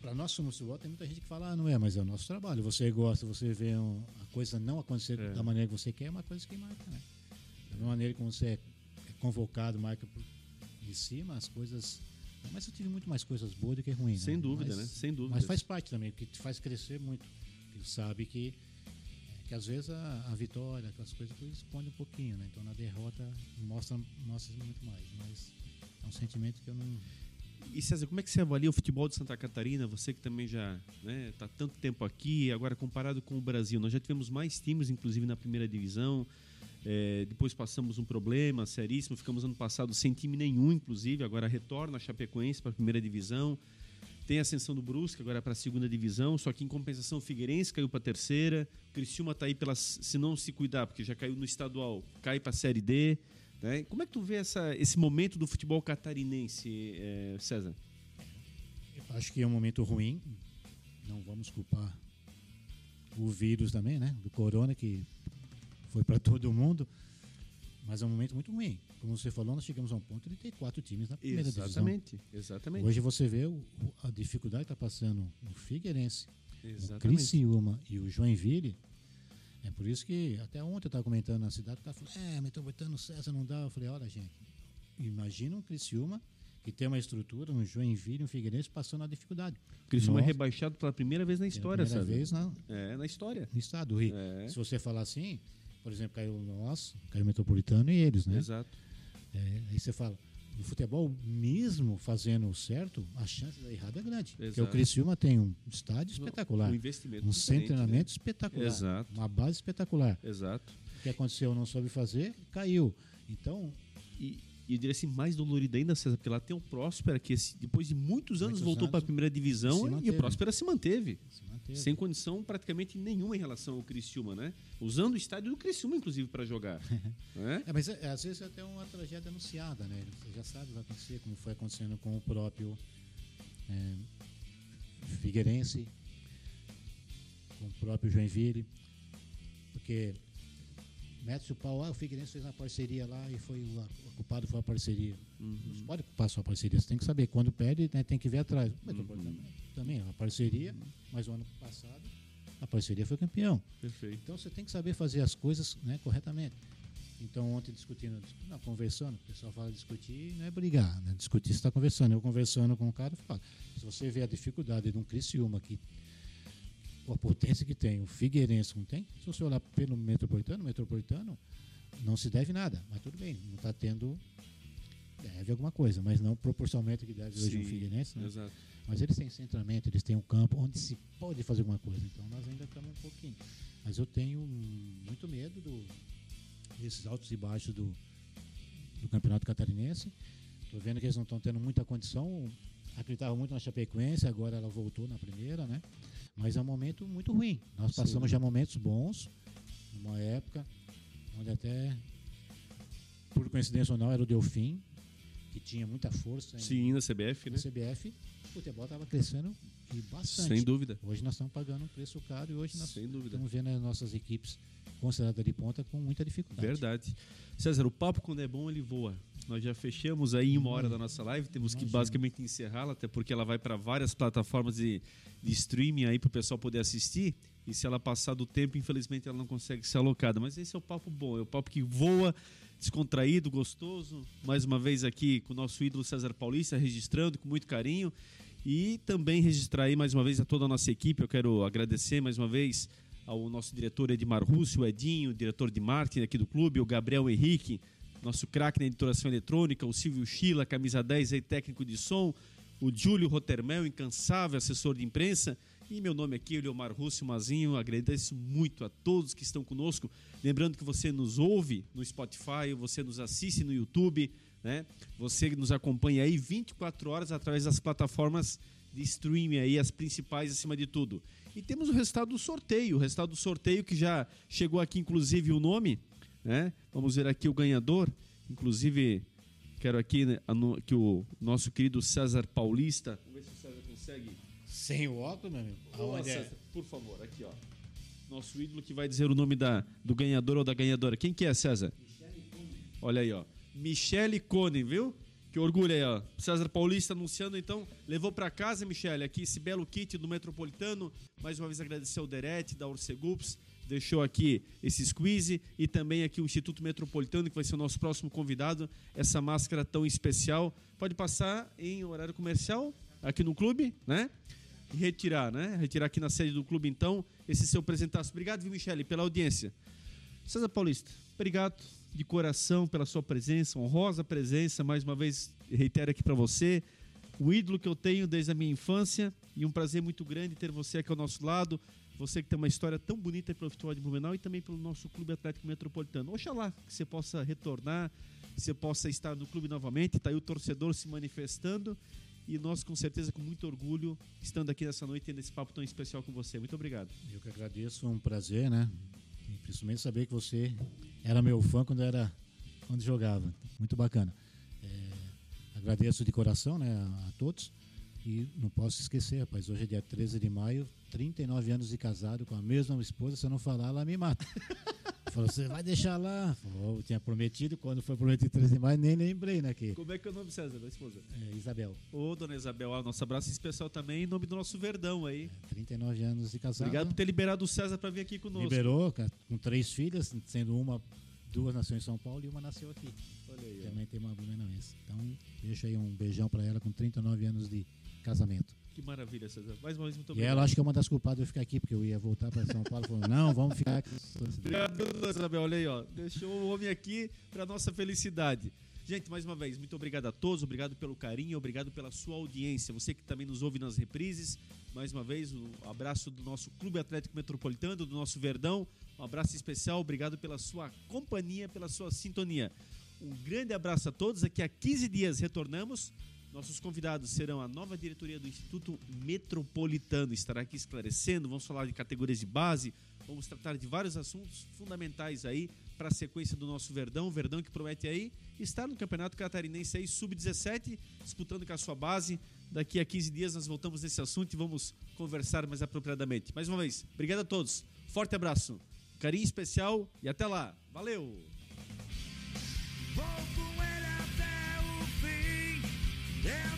para nós somos futebol, tem muita gente que fala, ah, não é, mas é o nosso trabalho. Você gosta, você vê um, a coisa não acontecer é. da maneira que você quer, é uma coisa que marca, né? Da maneira como você é convocado, marca por de cima, as coisas. Mas eu tive muito mais coisas boas do que ruins.
Sem
né?
dúvida,
mas,
né? Sem dúvida.
Mas faz parte também, porque te faz crescer muito. Porque sabe que, que às vezes a, a vitória, aquelas coisas, esconde um pouquinho, né? Então na derrota mostra, mostra muito mais. Mas é um sentimento que eu não
e César, como é que você avalia o futebol de Santa Catarina? Você que também já está né, tá tanto tempo aqui, agora comparado com o Brasil. Nós já tivemos mais times, inclusive na primeira divisão. É, depois passamos um problema seríssimo, ficamos ano passado sem time nenhum, inclusive. Agora retorna a Chapecoense para a primeira divisão. Tem a ascensão do Brusque agora para a segunda divisão, só que em compensação o Figueirense caiu para a terceira. Criciúma está aí pela, se não se cuidar, porque já caiu no estadual, cai para a Série D. Né? Como é que tu vê essa, esse momento do futebol catarinense, é, César?
Eu acho que é um momento ruim. Não vamos culpar o vírus também, né? Do corona que foi para todo mundo. Mas é um momento muito ruim. Como você falou, nós chegamos a um ponto de ter quatro times na primeira
exatamente,
divisão.
Exatamente.
Hoje você vê o, a dificuldade que está passando o Figueirense, exatamente. o Criciúma e o Joinville é por isso que até ontem eu estava comentando na cidade, o cara falou, é, metropolitano César não dá. Eu falei, olha, gente, imagina um Criciúma que tem uma estrutura, um Joinville, um Figueirense passando a dificuldade.
O Criciúma é rebaixado pela primeira vez na história,
primeira
César.
vez na,
é, na história.
No estado do Rio. É. Se você falar assim, por exemplo, caiu nós, caiu o Metropolitano e eles, né?
Exato.
É, aí você fala, no futebol, mesmo fazendo certo, a chance da errada é grande. Exato. Porque o Criciúma tem um estádio espetacular.
Um investimento
Um centro de treinamento né? espetacular.
Exato.
Uma base espetacular.
Exato.
O que aconteceu, não soube fazer, caiu. Então.
E, e eu diria assim, mais dolorido ainda, César, porque lá tem o Próspera, que depois de muitos anos muitos voltou para a primeira divisão e o Próspera se manteve. Se manteve. Sem condição praticamente nenhuma em relação ao Criciúma, né? Usando o estádio do Criciúma, inclusive, para jogar.
é? é? mas é, às vezes é até uma tragédia anunciada, né? Você já sabe o que vai acontecer, como foi acontecendo com o próprio é, Figueirense, com o próprio Joinville. Porque o pau, ah, o Figueirense fez uma parceria lá e foi o, culpado foi a parceria. Uhum. Não pode culpar só a parceria, você tem que saber. Quando perde, né, tem que ver atrás. Uhum. Também, a parceria, mas o ano passado a parceria foi campeão.
Perfeito.
Então você tem que saber fazer as coisas né, corretamente. Então ontem discutindo, não, conversando, o pessoal fala discutir não é brigar, né? Discutir você está conversando. Eu conversando com o cara, eu falo, se você vê a dificuldade de um Criciúma que a potência que tem, o Figueirense não tem, se você olhar pelo Metropolitano, o Metropolitano não se deve nada, mas tudo bem, não está tendo. Deve alguma coisa, mas não proporcionalmente que deve hoje um Figueirense. Né?
Exato.
Mas eles têm centramento, eles têm um campo onde se pode fazer alguma coisa. Então nós ainda estamos um pouquinho. Mas eu tenho muito medo do, esses altos e baixos do, do Campeonato Catarinense. Estou vendo que eles não estão tendo muita condição. Acreditava muito na Chapecoense, agora ela voltou na primeira, né? Mas é um momento muito ruim. Nós passamos Sim. já momentos bons, numa época onde até, por coincidência ou não, era o Delfim, que tinha muita força.
Sim, na CBF,
na né? CBF, o futebol estava crescendo e bastante.
Sem dúvida.
Hoje nós estamos pagando um preço caro e hoje nós estamos vendo as nossas equipes consideradas de ponta com muita dificuldade.
Verdade. César, o papo quando é bom, ele voa. Nós já fechamos aí em uma hora da nossa live, temos que basicamente encerrá-la, até porque ela vai para várias plataformas de, de streaming aí para o pessoal poder assistir. E se ela passar do tempo, infelizmente ela não consegue ser alocada. Mas esse é o papo bom, é o papo que voa, descontraído, gostoso. Mais uma vez aqui com o nosso ídolo César Paulista, registrando com muito carinho. E também registrar aí mais uma vez a toda a nossa equipe. Eu quero agradecer mais uma vez ao nosso diretor Edmar Russo, o Edinho, diretor de marketing aqui do clube, o Gabriel Henrique, nosso craque na editoração eletrônica, o Silvio Chila, camisa 10 aí, técnico de som, o Júlio Rotermel, incansável assessor de imprensa, e meu nome aqui, o Leomar Russo Mazinho, agradeço muito a todos que estão conosco. Lembrando que você nos ouve no Spotify, você nos assiste no YouTube, né? Você nos acompanha aí 24 horas através das plataformas de streaming aí, as principais acima de tudo. E temos o resultado do sorteio, o resultado do sorteio que já chegou aqui, inclusive, o nome né? Vamos ver aqui o ganhador. Inclusive, quero aqui né, que o nosso querido César Paulista. Vamos ver se o César consegue.
Sem o óculos, meu amigo?
Aonde é? Por favor, aqui, ó. Nosso ídolo que vai dizer o nome da, do ganhador ou da ganhadora. Quem que é, César? Michele Cone. Olha aí, ó. Michele Cone, viu? Que orgulho aí, ó. César Paulista anunciando, então, levou para casa, Michele, aqui esse belo kit do Metropolitano. Mais uma vez agradecer ao Derete, da Orcegups, deixou aqui esse squeeze e também aqui o Instituto Metropolitano, que vai ser o nosso próximo convidado, essa máscara tão especial. Pode passar em horário comercial aqui no clube, né? Retirar, né? Retirar aqui na sede do clube, então, esse seu apresentaço. Obrigado, viu, Michele, pela audiência. César Paulista, obrigado de coração pela sua presença, honrosa presença. Mais uma vez, reitero aqui para você, o ídolo que eu tenho desde a minha infância e um prazer muito grande ter você aqui ao nosso lado. Você que tem uma história tão bonita pelo futebol de Blumenau e também pelo nosso Clube Atlético Metropolitano. Oxalá que você possa retornar, que você possa estar no clube novamente. Está aí o torcedor se manifestando e nós, com certeza, com muito orgulho, estando aqui nessa noite nesse papo tão especial com você. Muito obrigado.
Eu que agradeço, é um prazer, né? E principalmente saber que você era meu fã quando era quando jogava. Muito bacana. É, agradeço de coração, né, a, a todos. E não posso esquecer, rapaz, hoje é dia 13 de maio, 39 anos de casado com a mesma esposa, se eu não falar, ela me mata. Falou, você vai deixar lá? eu tinha prometido, quando foi prometido 13 de maio, nem lembrei, né? Que...
Como é que é o nome, César, da esposa?
É, Isabel.
Ô, dona Isabel, ah, nosso abraço especial também em nome do nosso Verdão aí.
É, 39 anos de casado.
Obrigado por ter liberado o César para vir aqui conosco.
Liberou, com três filhas, sendo uma, duas nasceu em São Paulo e uma nasceu aqui. Olha aí. Também ó. tem uma blumenauense. Então, deixa aí um beijão para ela com 39 anos de casamento.
Que maravilha, César. Mais uma vez, muito
obrigado. E ela acho que é uma das culpadas de eu ficar aqui, porque eu ia voltar para São Paulo. Falou, não, vamos ficar aqui.
Obrigado, Isabel. Olha aí, ó. Deixou o homem aqui para nossa felicidade. Gente, mais uma vez, muito obrigado a todos, obrigado pelo carinho, obrigado pela sua audiência. Você que também nos ouve nas reprises, mais uma vez, um abraço do nosso Clube Atlético Metropolitano, do nosso Verdão. Um abraço especial, obrigado pela sua companhia, pela sua sintonia. Um grande abraço a todos. Daqui a 15 dias retornamos nossos convidados serão a nova diretoria do Instituto Metropolitano, estará aqui esclarecendo, vamos falar de categorias de base, vamos tratar de vários assuntos fundamentais aí para a sequência do nosso Verdão, Verdão que promete aí estar no Campeonato Catarinense aí sub-17, disputando com a sua base. Daqui a 15 dias nós voltamos nesse assunto e vamos conversar mais apropriadamente. Mais uma vez, obrigado a todos. Forte abraço, carinho especial e até lá. Valeu. Yeah.